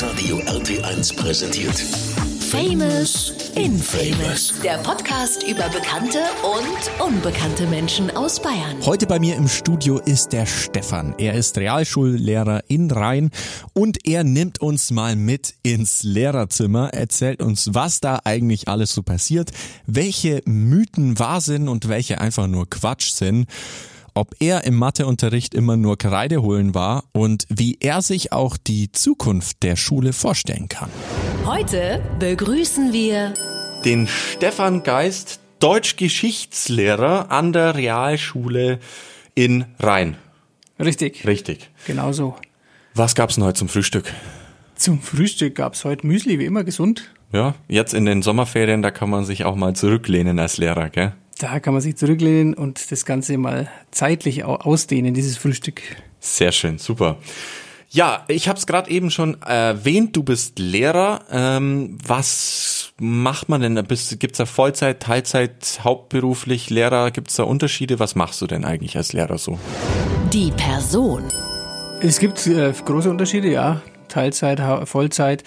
Hitradio RT1 präsentiert. Famous Infamous. Der Podcast über bekannte und unbekannte Menschen aus Bayern. Heute bei mir im Studio ist der Stefan. Er ist Realschullehrer in Rhein und er nimmt uns mal mit ins Lehrerzimmer, erzählt uns, was da eigentlich alles so passiert, welche Mythen wahr sind und welche einfach nur Quatsch sind ob er im Matheunterricht immer nur Kreide holen war und wie er sich auch die Zukunft der Schule vorstellen kann. Heute begrüßen wir den Stefan Geist, Deutschgeschichtslehrer an der Realschule in Rhein. Richtig. Richtig. Genau so. Was gab's denn heute zum Frühstück? Zum Frühstück gab's heute Müsli, wie immer gesund. Ja, jetzt in den Sommerferien, da kann man sich auch mal zurücklehnen als Lehrer, gell? Da kann man sich zurücklehnen und das Ganze mal zeitlich ausdehnen, dieses Frühstück. Sehr schön, super. Ja, ich habe es gerade eben schon erwähnt, du bist Lehrer. Ähm, was macht man denn? Gibt es da Vollzeit, Teilzeit, hauptberuflich Lehrer? Gibt es da Unterschiede? Was machst du denn eigentlich als Lehrer so? Die Person. Es gibt äh, große Unterschiede, ja. Teilzeit, Vollzeit.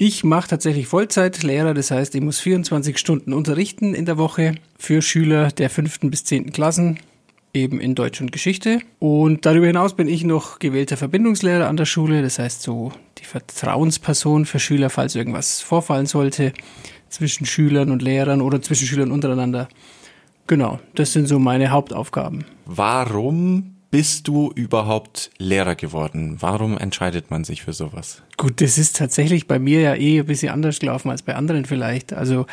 Ich mache tatsächlich Vollzeitlehrer, das heißt, ich muss 24 Stunden unterrichten in der Woche für Schüler der fünften bis zehnten Klassen, eben in Deutsch und Geschichte. Und darüber hinaus bin ich noch gewählter Verbindungslehrer an der Schule, das heißt so die Vertrauensperson für Schüler, falls irgendwas vorfallen sollte zwischen Schülern und Lehrern oder zwischen Schülern untereinander. Genau, das sind so meine Hauptaufgaben. Warum bist du überhaupt Lehrer geworden? Warum entscheidet man sich für sowas? Gut, das ist tatsächlich bei mir ja eh ein bisschen anders gelaufen als bei anderen vielleicht. Also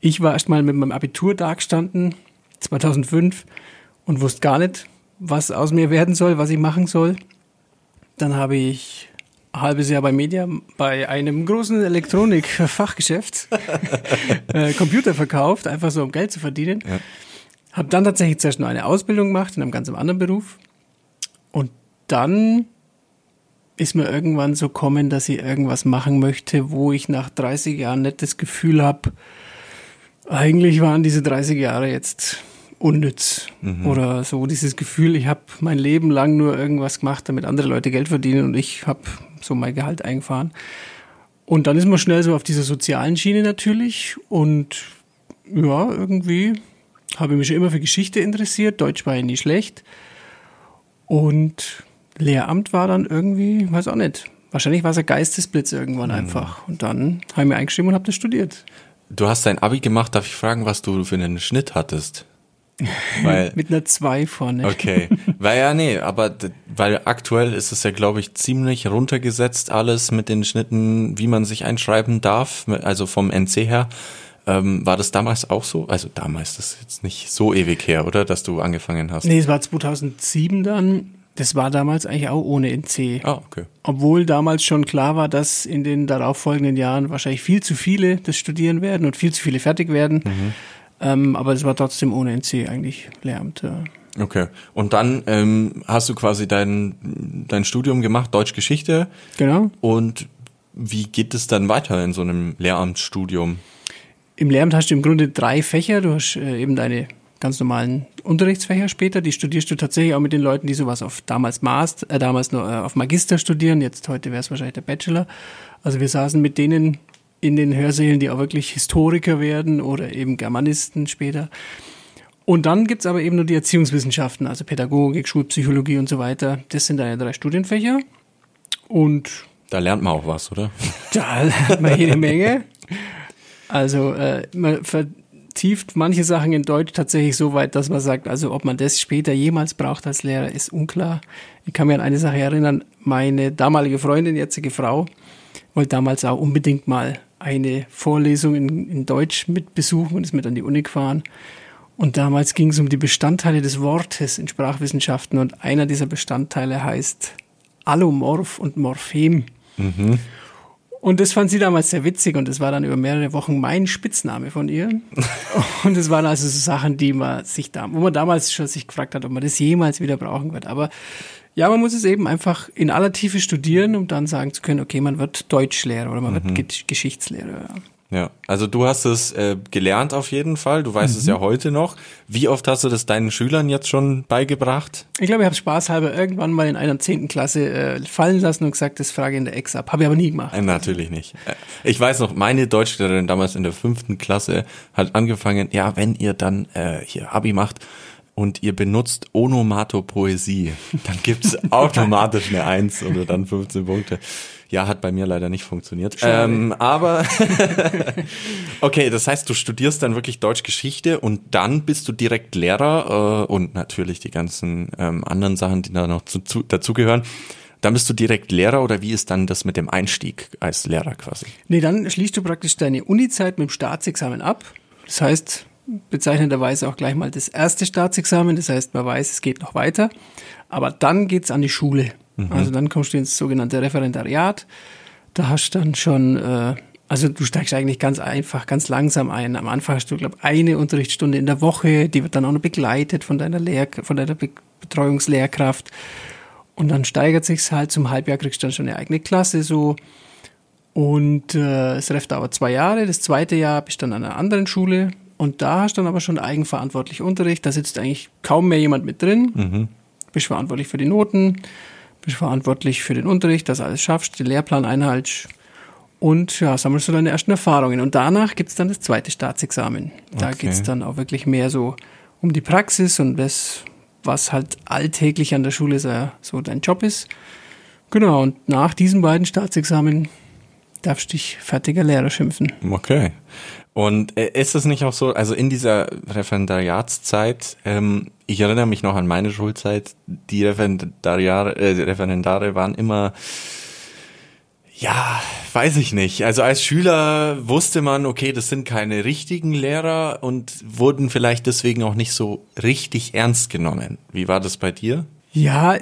ich war erst mal mit meinem Abitur da gestanden, 2005, und wusste gar nicht, was aus mir werden soll, was ich machen soll. Dann habe ich ein halbes Jahr bei Media bei einem großen Elektronik-Fachgeschäft äh, Computer verkauft, einfach so um Geld zu verdienen. Ja. Habe dann tatsächlich zuerst nur eine Ausbildung gemacht in einem ganz anderen Beruf und dann ist mir irgendwann so kommen, dass ich irgendwas machen möchte, wo ich nach 30 Jahren nicht das Gefühl habe, eigentlich waren diese 30 Jahre jetzt unnütz. Mhm. Oder so dieses Gefühl, ich habe mein Leben lang nur irgendwas gemacht, damit andere Leute Geld verdienen und ich habe so mein Gehalt eingefahren. Und dann ist man schnell so auf dieser sozialen Schiene natürlich. Und ja, irgendwie habe ich mich schon immer für Geschichte interessiert. Deutsch war ja nie schlecht. Und Lehramt war dann irgendwie, weiß auch nicht. Wahrscheinlich war es ein Geistesblitz irgendwann mhm. einfach. Und dann habe ich mir eingeschrieben und habe das studiert. Du hast dein Abi gemacht, darf ich fragen, was du für einen Schnitt hattest? Weil, Mit einer 2 vorne. Okay. Weil ja, nee, aber weil aktuell ist es ja, glaube ich, ziemlich runtergesetzt, alles mit den Schnitten, wie man sich einschreiben darf, also vom NC her. Ähm, war das damals auch so? Also damals, das ist jetzt nicht so ewig her, oder? Dass du angefangen hast. Nee, es war 2007 dann. Das war damals eigentlich auch ohne NC. Ah, okay. Obwohl damals schon klar war, dass in den darauffolgenden Jahren wahrscheinlich viel zu viele das studieren werden und viel zu viele fertig werden. Mhm. Ähm, aber es war trotzdem ohne NC eigentlich Lehramt. Ja. Okay. Und dann ähm, hast du quasi dein, dein Studium gemacht, Deutsch-Geschichte. Genau. Und wie geht es dann weiter in so einem Lehramtsstudium? Im Lehramt hast du im Grunde drei Fächer. Du hast äh, eben deine ganz normalen Unterrichtsfächer später. Die studierst du tatsächlich auch mit den Leuten, die sowas auf damals Master, äh, damals nur äh, auf Magister studieren. Jetzt heute wäre es wahrscheinlich der Bachelor. Also wir saßen mit denen in den Hörsälen, die auch wirklich Historiker werden oder eben Germanisten später. Und dann gibt's aber eben nur die Erziehungswissenschaften, also Pädagogik, Schulpsychologie und so weiter. Das sind deine drei Studienfächer. Und da lernt man auch was, oder? Da lernt man jede Menge. Also äh, man vertieft manche Sachen in Deutsch tatsächlich so weit, dass man sagt, also ob man das später jemals braucht als Lehrer, ist unklar. Ich kann mir an eine Sache erinnern, meine damalige Freundin, jetzige Frau, wollte damals auch unbedingt mal eine Vorlesung in, in Deutsch mit besuchen und ist mit an die Uni gefahren. Und damals ging es um die Bestandteile des Wortes in Sprachwissenschaften und einer dieser Bestandteile heißt Allomorph und Morphem. Mhm. Und das fand sie damals sehr witzig und das war dann über mehrere Wochen mein Spitzname von ihr. und es waren also so Sachen, die man sich da, wo man damals schon sich gefragt hat, ob man das jemals wieder brauchen wird. Aber ja, man muss es eben einfach in aller Tiefe studieren, um dann sagen zu können, okay, man wird Deutschlehrer oder man mhm. wird Geschichtslehrer. Ja, also du hast es äh, gelernt auf jeden Fall. Du weißt mhm. es ja heute noch. Wie oft hast du das deinen Schülern jetzt schon beigebracht? Ich glaube, ich habe spaßhalber irgendwann mal in einer zehnten Klasse äh, fallen lassen und gesagt, das frage in der Ex ab. Habe ich aber nie gemacht. Äh, natürlich nicht. Äh, ich weiß noch, meine Deutschlehrerin damals in der fünften Klasse hat angefangen, ja, wenn ihr dann äh, hier Abi macht, und ihr benutzt Onomatopoesie, dann gibt's automatisch eine Eins oder dann 15 Punkte. Ja, hat bei mir leider nicht funktioniert. Ähm, aber okay, das heißt, du studierst dann wirklich Deutschgeschichte und dann bist du direkt Lehrer äh, und natürlich die ganzen ähm, anderen Sachen, die da noch zu, zu, dazugehören. Dann bist du direkt Lehrer oder wie ist dann das mit dem Einstieg als Lehrer quasi? Nee, dann schließt du praktisch deine Uni-Zeit mit dem Staatsexamen ab. Das heißt, bezeichnenderweise auch gleich mal das erste Staatsexamen. Das heißt, man weiß, es geht noch weiter. Aber dann geht's an die Schule. Mhm. Also dann kommst du ins sogenannte Referendariat. Da hast du dann schon, äh, also du steigst eigentlich ganz einfach, ganz langsam ein. Am Anfang hast du, glaube ich, eine Unterrichtsstunde in der Woche, die wird dann auch noch begleitet von deiner Lehr von deiner Be Betreuungslehrkraft. Und dann steigert sich's halt zum Halbjahr, kriegst du dann schon eine eigene Klasse so. Und äh, das Ref dauert zwei Jahre. Das zweite Jahr bist du dann an einer anderen Schule. Und da hast du dann aber schon eigenverantwortlich Unterricht. Da sitzt eigentlich kaum mehr jemand mit drin. Mhm. Bist verantwortlich für die Noten, bist verantwortlich für den Unterricht, dass alles schaffst, den Lehrplan einhaltst und ja, sammelst du deine ersten Erfahrungen. Und danach gibt's dann das zweite Staatsexamen. Da okay. geht's dann auch wirklich mehr so um die Praxis und das, was halt alltäglich an der Schule so dein Job ist. Genau, und nach diesen beiden Staatsexamen darfst du dich fertiger Lehrer schimpfen. Okay. Und äh, ist es nicht auch so, also in dieser Referendariatszeit, ähm, ich erinnere mich noch an meine Schulzeit, die Referendariare, äh, Referendare waren immer, ja, weiß ich nicht. Also als Schüler wusste man, okay, das sind keine richtigen Lehrer und wurden vielleicht deswegen auch nicht so richtig ernst genommen. Wie war das bei dir? Ja,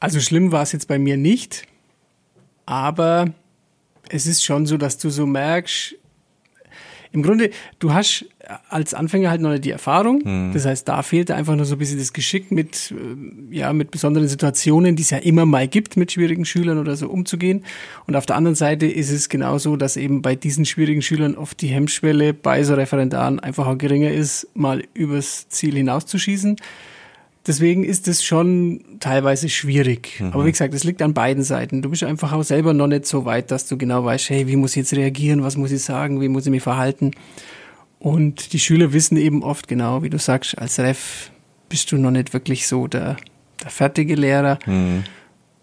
also schlimm war es jetzt bei mir nicht, aber es ist schon so, dass du so merkst, im Grunde, du hast als Anfänger halt noch nicht die Erfahrung. Mhm. Das heißt, da fehlt einfach nur so ein bisschen das Geschick mit, äh, ja, mit besonderen Situationen, die es ja immer mal gibt, mit schwierigen Schülern oder so umzugehen. Und auf der anderen Seite ist es genauso, dass eben bei diesen schwierigen Schülern oft die Hemmschwelle bei so Referendaren einfach auch geringer ist, mal übers Ziel hinauszuschießen. Deswegen ist es schon teilweise schwierig. Mhm. Aber wie gesagt, es liegt an beiden Seiten. Du bist einfach auch selber noch nicht so weit, dass du genau weißt, hey, wie muss ich jetzt reagieren, was muss ich sagen, wie muss ich mich verhalten. Und die Schüler wissen eben oft genau, wie du sagst, als Ref bist du noch nicht wirklich so der, der fertige Lehrer. Mhm.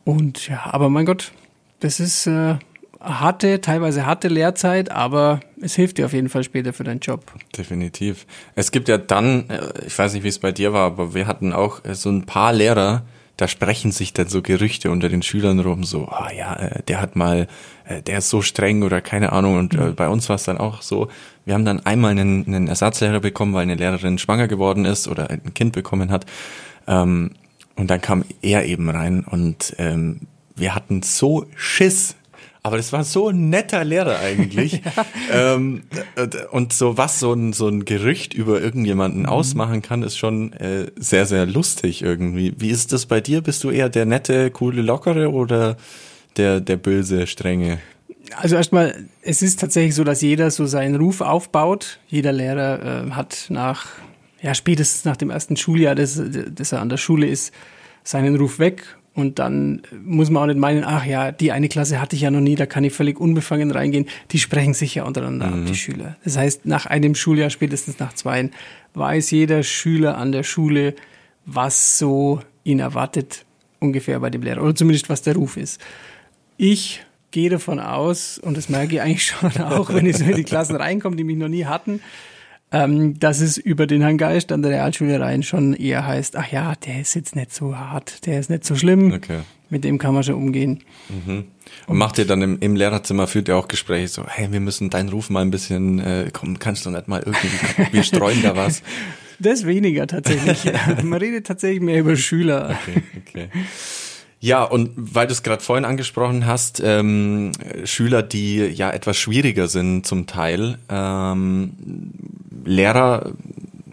Und ja, aber mein Gott, das ist äh, harte, teilweise harte Lehrzeit, aber es hilft dir auf jeden Fall später für deinen Job. Definitiv. Es gibt ja dann, äh, ich weiß nicht, wie es bei dir war, aber wir hatten auch äh, so ein paar Lehrer, da sprechen sich dann so Gerüchte unter den Schülern rum, so, ah ja, äh, der hat mal, der ist so streng oder keine Ahnung. Und mhm. bei uns war es dann auch so, wir haben dann einmal einen, einen Ersatzlehrer bekommen, weil eine Lehrerin schwanger geworden ist oder ein Kind bekommen hat. Ähm, und dann kam er eben rein und ähm, wir hatten so Schiss, aber das war so ein netter Lehrer eigentlich. ja. ähm, und so was so ein, so ein Gerücht über irgendjemanden mhm. ausmachen kann, ist schon äh, sehr, sehr lustig irgendwie. Wie ist das bei dir? Bist du eher der nette, coole, lockere oder der, der böse, strenge? Also erstmal, es ist tatsächlich so, dass jeder so seinen Ruf aufbaut. Jeder Lehrer äh, hat nach, ja, spätestens nach dem ersten Schuljahr, dass, dass er an der Schule ist, seinen Ruf weg und dann muss man auch nicht meinen, ach ja, die eine Klasse hatte ich ja noch nie, da kann ich völlig unbefangen reingehen. Die sprechen sich ja untereinander mhm. ab, die Schüler. Das heißt, nach einem Schuljahr, spätestens nach zwei, weiß jeder Schüler an der Schule, was so ihn erwartet, ungefähr bei dem Lehrer. Oder zumindest, was der Ruf ist. Ich gehe davon aus, und das merke ich eigentlich schon auch, wenn ich so in die Klassen reinkomme, die mich noch nie hatten, ähm, dass es über den Herrn Geist an der Realschule rein schon eher heißt, ach ja, der ist jetzt nicht so hart, der ist nicht so schlimm, okay. mit dem kann man schon umgehen. Mhm. Und, Und macht ihr dann im, im Lehrerzimmer, führt ihr auch Gespräche so, hey, wir müssen deinen Ruf mal ein bisschen, äh, komm, kannst du nicht mal irgendwie, wir streuen da was. Das weniger tatsächlich. man redet tatsächlich mehr über Schüler. Okay, okay. Ja, und weil du es gerade vorhin angesprochen hast, ähm, Schüler, die ja etwas schwieriger sind zum Teil, ähm, Lehrer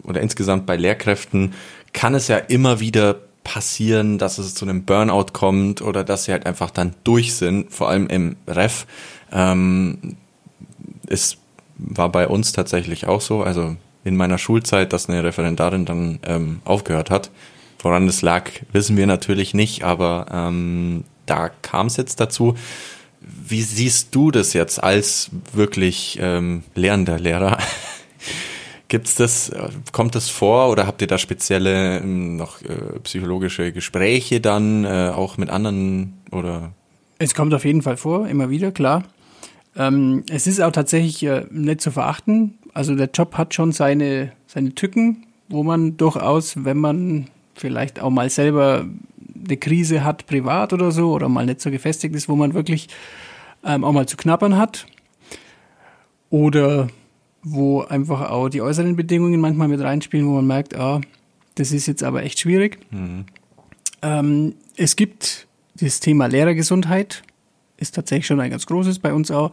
oder insgesamt bei Lehrkräften kann es ja immer wieder passieren, dass es zu einem Burnout kommt oder dass sie halt einfach dann durch sind, vor allem im Ref. Ähm, es war bei uns tatsächlich auch so, also in meiner Schulzeit, dass eine Referendarin dann ähm, aufgehört hat. Woran es lag, wissen wir natürlich nicht, aber ähm, da kam es jetzt dazu. Wie siehst du das jetzt als wirklich ähm, lernender Lehrer? Gibt's das, kommt das vor oder habt ihr da spezielle ähm, noch äh, psychologische Gespräche dann äh, auch mit anderen oder? Es kommt auf jeden Fall vor, immer wieder, klar. Ähm, es ist auch tatsächlich äh, nicht zu verachten. Also der Job hat schon seine, seine Tücken, wo man durchaus, wenn man vielleicht auch mal selber eine Krise hat, privat oder so, oder mal nicht so gefestigt ist, wo man wirklich ähm, auch mal zu knappern hat. Oder wo einfach auch die äußeren Bedingungen manchmal mit reinspielen, wo man merkt, ah, das ist jetzt aber echt schwierig. Mhm. Ähm, es gibt das Thema Lehrergesundheit, ist tatsächlich schon ein ganz großes bei uns auch.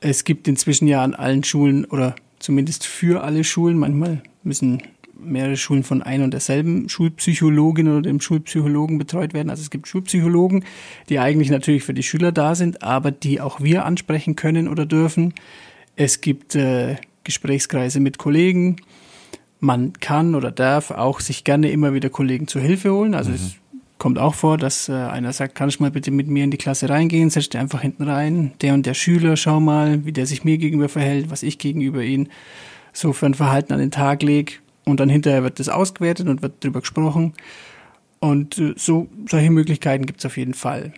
Es gibt inzwischen ja an allen Schulen oder zumindest für alle Schulen, manchmal müssen mehrere Schulen von einer und derselben Schulpsychologin oder dem Schulpsychologen betreut werden. Also es gibt Schulpsychologen, die eigentlich natürlich für die Schüler da sind, aber die auch wir ansprechen können oder dürfen. Es gibt äh, Gesprächskreise mit Kollegen. Man kann oder darf auch sich gerne immer wieder Kollegen zur Hilfe holen. Also mhm. es kommt auch vor, dass äh, einer sagt, kann ich mal bitte mit mir in die Klasse reingehen, setz dich einfach hinten rein, der und der Schüler, schau mal, wie der sich mir gegenüber verhält, was ich gegenüber ihn so für ein Verhalten an den Tag lege. Und dann hinterher wird das ausgewertet und wird drüber gesprochen. Und äh, so solche Möglichkeiten gibt es auf jeden Fall.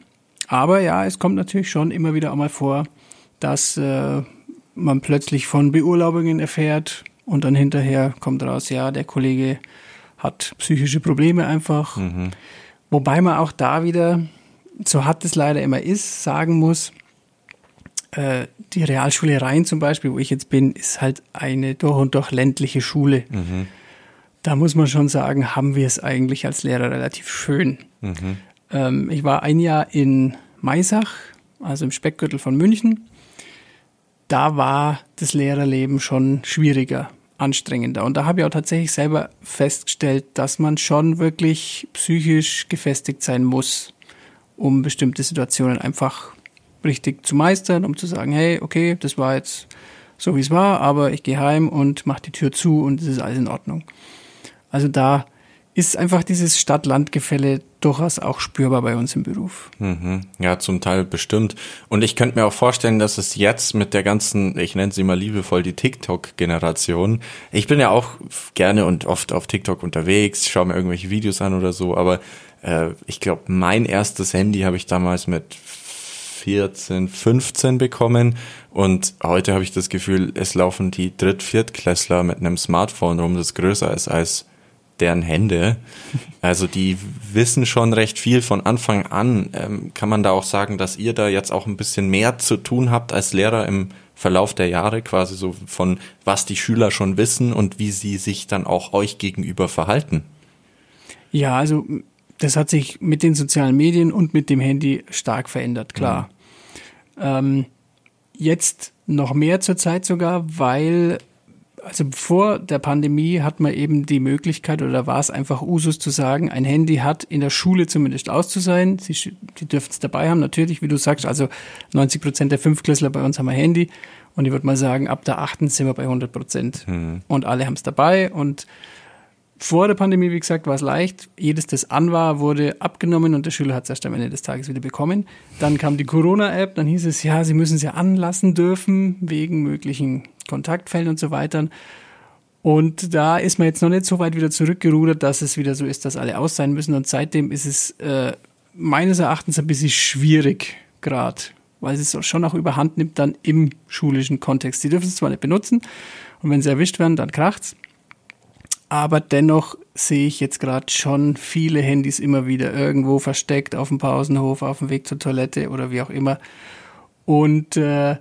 Aber ja, es kommt natürlich schon immer wieder auch mal vor, dass äh, man plötzlich von Beurlaubungen erfährt und dann hinterher kommt raus, ja, der Kollege hat psychische Probleme einfach. Mhm. Wobei man auch da wieder, so hart es leider immer ist, sagen muss, äh, die Realschule Rhein zum Beispiel, wo ich jetzt bin, ist halt eine durch und durch ländliche Schule. Mhm. Da muss man schon sagen, haben wir es eigentlich als Lehrer relativ schön. Mhm. Ähm, ich war ein Jahr in Maisach, also im Speckgürtel von München. Da war das Lehrerleben schon schwieriger anstrengender. Und da habe ich auch tatsächlich selber festgestellt, dass man schon wirklich psychisch gefestigt sein muss, um bestimmte Situationen einfach richtig zu meistern, um zu sagen, hey, okay, das war jetzt so wie es war, aber ich gehe heim und mache die Tür zu und es ist alles in Ordnung. Also da ist einfach dieses Stadt-Land-Gefälle durchaus auch spürbar bei uns im Beruf. Mhm. Ja, zum Teil bestimmt. Und ich könnte mir auch vorstellen, dass es jetzt mit der ganzen, ich nenne sie mal liebevoll die TikTok-Generation, ich bin ja auch gerne und oft auf TikTok unterwegs, schaue mir irgendwelche Videos an oder so, aber äh, ich glaube, mein erstes Handy habe ich damals mit 14, 15 bekommen und heute habe ich das Gefühl, es laufen die Dritt-, Viertklässler mit einem Smartphone rum, das größer ist als deren Hände. Also die wissen schon recht viel von Anfang an. Ähm, kann man da auch sagen, dass ihr da jetzt auch ein bisschen mehr zu tun habt als Lehrer im Verlauf der Jahre, quasi so von was die Schüler schon wissen und wie sie sich dann auch euch gegenüber verhalten? Ja, also das hat sich mit den sozialen Medien und mit dem Handy stark verändert, klar. Mhm. Ähm, jetzt noch mehr zur Zeit sogar, weil also vor der Pandemie hat man eben die Möglichkeit oder war es einfach Usus zu sagen, ein Handy hat in der Schule zumindest aus zu sein. Sie, die dürfen es dabei haben, natürlich, wie du sagst, also 90 Prozent der Fünftklässler bei uns haben ein Handy. Und ich würde mal sagen, ab der achten sind wir bei 100 Prozent. Mhm. Und alle haben es dabei. Und vor der Pandemie, wie gesagt, war es leicht. Jedes, das an war, wurde abgenommen und der Schüler hat es erst am Ende des Tages wieder bekommen. Dann kam die Corona-App, dann hieß es, ja, sie müssen es ja anlassen dürfen, wegen möglichen Kontaktfällen und so weiter. Und da ist man jetzt noch nicht so weit wieder zurückgerudert, dass es wieder so ist, dass alle aus sein müssen. Und seitdem ist es äh, meines Erachtens ein bisschen schwierig gerade, weil es schon auch überhand nimmt dann im schulischen Kontext. Sie dürfen es zwar nicht benutzen und wenn sie erwischt werden, dann kracht's. Aber dennoch sehe ich jetzt gerade schon viele Handys immer wieder irgendwo versteckt auf dem Pausenhof, auf dem Weg zur Toilette oder wie auch immer. Und äh,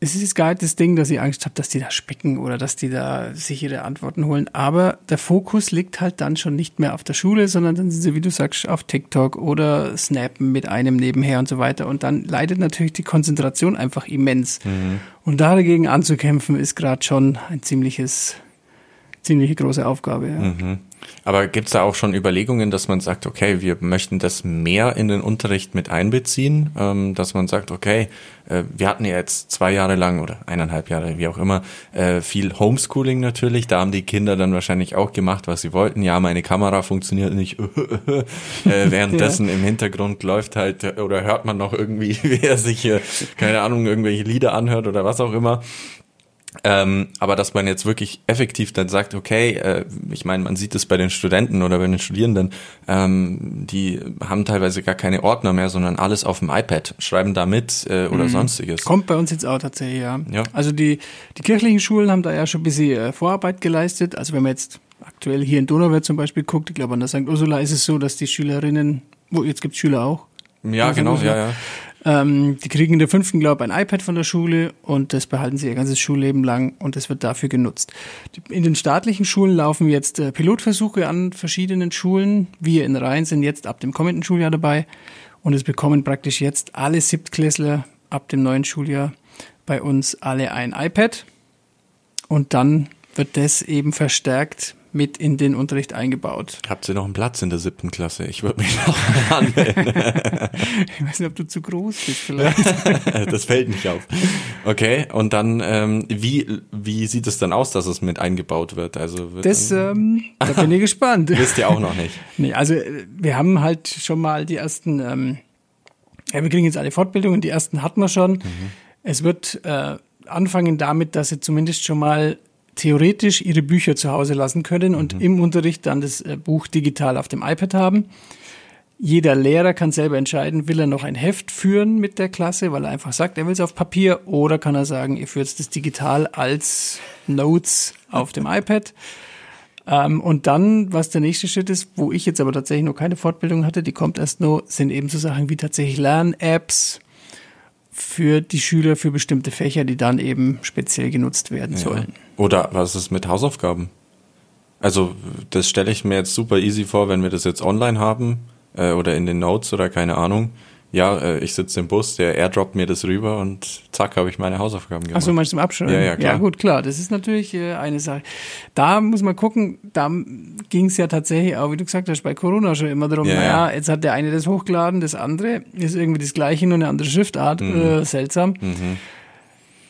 es ist gar nicht das Ding, dass ich Angst habe, dass die da spicken oder dass die da sich ihre Antworten holen. Aber der Fokus liegt halt dann schon nicht mehr auf der Schule, sondern dann sind sie, wie du sagst, auf TikTok oder snappen mit einem nebenher und so weiter. Und dann leidet natürlich die Konzentration einfach immens. Mhm. Und da dagegen anzukämpfen, ist gerade schon ein ziemliches ziemliche große Aufgabe. Ja. Mhm. Aber gibt's da auch schon Überlegungen, dass man sagt, okay, wir möchten das mehr in den Unterricht mit einbeziehen, ähm, dass man sagt, okay, äh, wir hatten ja jetzt zwei Jahre lang oder eineinhalb Jahre, wie auch immer, äh, viel Homeschooling natürlich. Da haben die Kinder dann wahrscheinlich auch gemacht, was sie wollten. Ja, meine Kamera funktioniert nicht. äh, währenddessen ja. im Hintergrund läuft halt oder hört man noch irgendwie, wer sich, keine Ahnung, irgendwelche Lieder anhört oder was auch immer. Ähm, aber dass man jetzt wirklich effektiv dann sagt, okay, äh, ich meine, man sieht es bei den Studenten oder bei den Studierenden, ähm, die haben teilweise gar keine Ordner mehr, sondern alles auf dem iPad, schreiben da mit äh, oder mhm. sonstiges. Kommt bei uns jetzt auch tatsächlich, ja. ja. Also die, die kirchlichen Schulen haben da ja schon ein bisschen äh, Vorarbeit geleistet. Also wenn man jetzt aktuell hier in Donauwörth zum Beispiel guckt, ich glaube an der St. Ursula ist es so, dass die Schülerinnen, wo jetzt gibt es Schüler auch. Ja, genau, ja, ja. Ähm, die kriegen in der fünften, glaube ich, ein iPad von der Schule und das behalten sie ihr ganzes Schulleben lang und das wird dafür genutzt. In den staatlichen Schulen laufen jetzt äh, Pilotversuche an verschiedenen Schulen. Wir in Rhein sind jetzt ab dem kommenden Schuljahr dabei und es bekommen praktisch jetzt alle Siebtklässler ab dem neuen Schuljahr bei uns alle ein iPad und dann wird das eben verstärkt mit in den Unterricht eingebaut. Habt ihr noch einen Platz in der siebten Klasse? Ich würde mich noch anmelden. ich weiß nicht, ob du zu groß bist vielleicht. das fällt nicht auf. Okay, und dann, ähm, wie, wie sieht es dann aus, dass es mit eingebaut wird? Also wird das, ähm, da bin ich gespannt. Wisst ihr auch noch nicht? Nee, also wir haben halt schon mal die ersten, ähm, ja, wir kriegen jetzt alle Fortbildungen, die ersten hatten wir schon. Mhm. Es wird äh, anfangen damit, dass sie zumindest schon mal theoretisch ihre Bücher zu Hause lassen können und mhm. im Unterricht dann das äh, Buch digital auf dem iPad haben. Jeder Lehrer kann selber entscheiden, will er noch ein Heft führen mit der Klasse, weil er einfach sagt, er will es auf Papier, oder kann er sagen, ihr führt es digital als Notes auf dem iPad. Ähm, und dann, was der nächste Schritt ist, wo ich jetzt aber tatsächlich noch keine Fortbildung hatte, die kommt erst noch, sind eben so Sachen wie tatsächlich Lern-Apps, für die Schüler für bestimmte Fächer, die dann eben speziell genutzt werden ja. sollen. Oder was ist mit Hausaufgaben? Also das stelle ich mir jetzt super easy vor, wenn wir das jetzt online haben äh, oder in den Notes oder keine Ahnung ja, äh, ich sitze im Bus, der airdroppt mir das rüber und zack, habe ich meine Hausaufgaben gemacht. Achso, meinst du im Abschreiben? Ja, ja, klar. Ja, gut, klar. Das ist natürlich äh, eine Sache. Da muss man gucken, da ging es ja tatsächlich auch, wie du gesagt hast, bei Corona schon immer darum, ja, naja, jetzt hat der eine das hochgeladen, das andere ist irgendwie das gleiche, nur eine andere Schriftart. Mhm. Äh, seltsam. Mhm.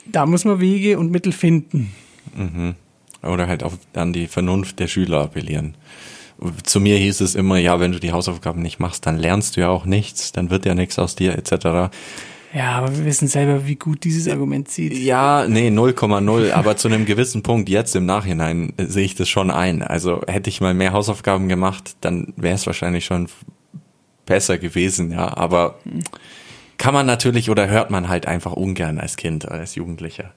Da muss man Wege und Mittel finden. Mhm. Oder halt auch an die Vernunft der Schüler appellieren zu mir hieß es immer, ja, wenn du die Hausaufgaben nicht machst, dann lernst du ja auch nichts, dann wird ja nichts aus dir, etc. Ja, aber wir wissen selber, wie gut dieses Argument zieht. Ja, nee, 0,0. aber zu einem gewissen Punkt, jetzt im Nachhinein, äh, sehe ich das schon ein. Also hätte ich mal mehr Hausaufgaben gemacht, dann wäre es wahrscheinlich schon besser gewesen, ja. Aber kann man natürlich oder hört man halt einfach ungern als Kind, als Jugendlicher.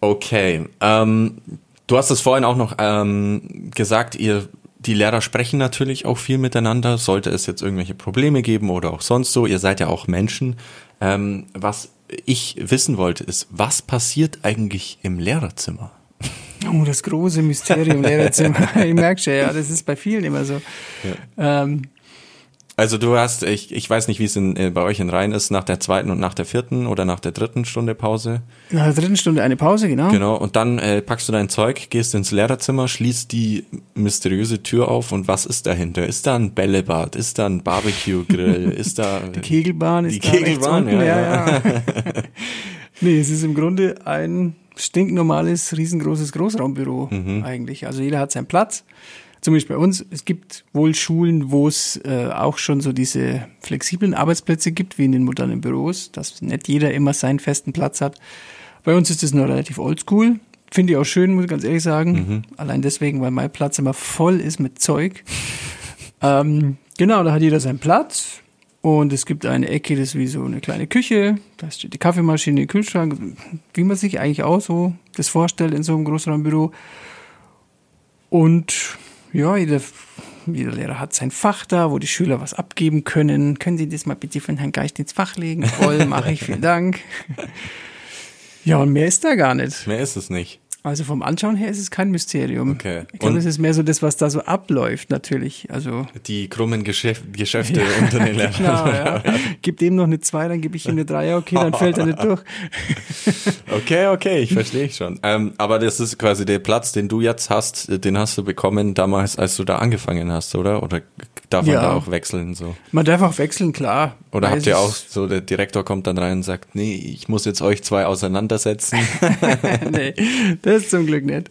Okay. Ähm, du hast es vorhin auch noch ähm, gesagt, ihr die Lehrer sprechen natürlich auch viel miteinander, sollte es jetzt irgendwelche Probleme geben oder auch sonst so. Ihr seid ja auch Menschen. Ähm, was ich wissen wollte, ist, was passiert eigentlich im Lehrerzimmer? Oh, das große Mysterium Lehrerzimmer. ich merke schon, ja, das ist bei vielen immer so. Ja. Ähm, also du hast, ich, ich weiß nicht, wie es in, äh, bei euch in Rhein ist, nach der zweiten und nach der vierten oder nach der dritten Stunde Pause. Nach der dritten Stunde eine Pause, genau. Genau, und dann äh, packst du dein Zeug, gehst ins Lehrerzimmer, schließt die mysteriöse Tür auf und was ist dahinter? Ist da ein Bällebad? Ist da ein Barbecue-Grill? ist da... Die Kegelbahn ist die da Kegelbahn, ja, ja. ja. nee, es ist im Grunde ein stinknormales, riesengroßes Großraumbüro mhm. eigentlich. Also jeder hat seinen Platz zum Beispiel bei uns, es gibt wohl Schulen, wo es äh, auch schon so diese flexiblen Arbeitsplätze gibt, wie in den modernen Büros, dass nicht jeder immer seinen festen Platz hat. Bei uns ist das nur relativ oldschool. Finde ich auch schön, muss ich ganz ehrlich sagen. Mhm. Allein deswegen, weil mein Platz immer voll ist mit Zeug. ähm, genau, da hat jeder seinen Platz. Und es gibt eine Ecke, das ist wie so eine kleine Küche. Da steht die Kaffeemaschine, der Kühlschrank, wie man sich eigentlich auch so das vorstellt in so einem Großraumbüro. Und ja, jeder, jeder Lehrer hat sein Fach da, wo die Schüler was abgeben können. Können Sie das mal bitte von Herrn Geist ins Fach legen? Voll, mache ich, vielen Dank. Ja, und mehr ist da gar nicht. Mehr ist es nicht. Also vom Anschauen her ist es kein Mysterium. Okay. Ich glaube, Und- es ist mehr so das, was da so abläuft, natürlich. Also Die krummen Geschäf Geschäfte unter den Lehrern. Genau, ja. Gib dem noch eine 2, dann gebe ich ihm eine 3, ja, okay, dann fällt er nicht durch. Okay, okay, ich verstehe schon. Ähm, aber das ist quasi der Platz, den du jetzt hast, den hast du bekommen damals, als du da angefangen hast, oder? Oder darf man Ja. da auch wechseln so? Man darf auch wechseln, klar. Oder habt ihr auch ist- so, der Direktor kommt dann rein und sagt, nee, ich muss jetzt euch zwei auseinandersetzen. nee, das zum Glück nicht.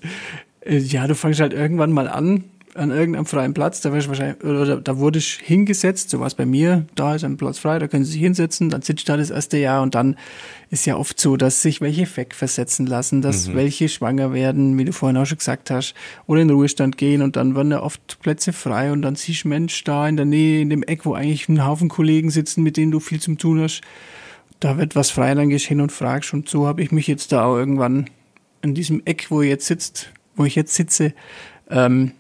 Äh, Ja, du fängst halt irgendwann mal an, an irgendeinem freien Platz, da wirst du wahrscheinlich, oder da wurde ich hingesetzt, so war es bei mir, da ist ein Platz frei, da können sie sich hinsetzen, dann sitzt da das erste Jahr und dann ist ja oft so, dass sich welche wegversetzen lassen, dass welche schwanger werden, wie du vorhin auch schon gesagt hast, oder in den Ruhestand gehen und dann werden da oft Plätze frei und dann siehst du Mensch da in der Nähe, in dem Eck, wo eigentlich ein Haufen Kollegen sitzen, mit denen du viel zum tun hast, da wird was frei, dann gehst hin und fragst. Und so habe ich mich jetzt da auch irgendwann in diesem Eck, wo ihr jetzt sitzt, wo ich jetzt sitze, ähm,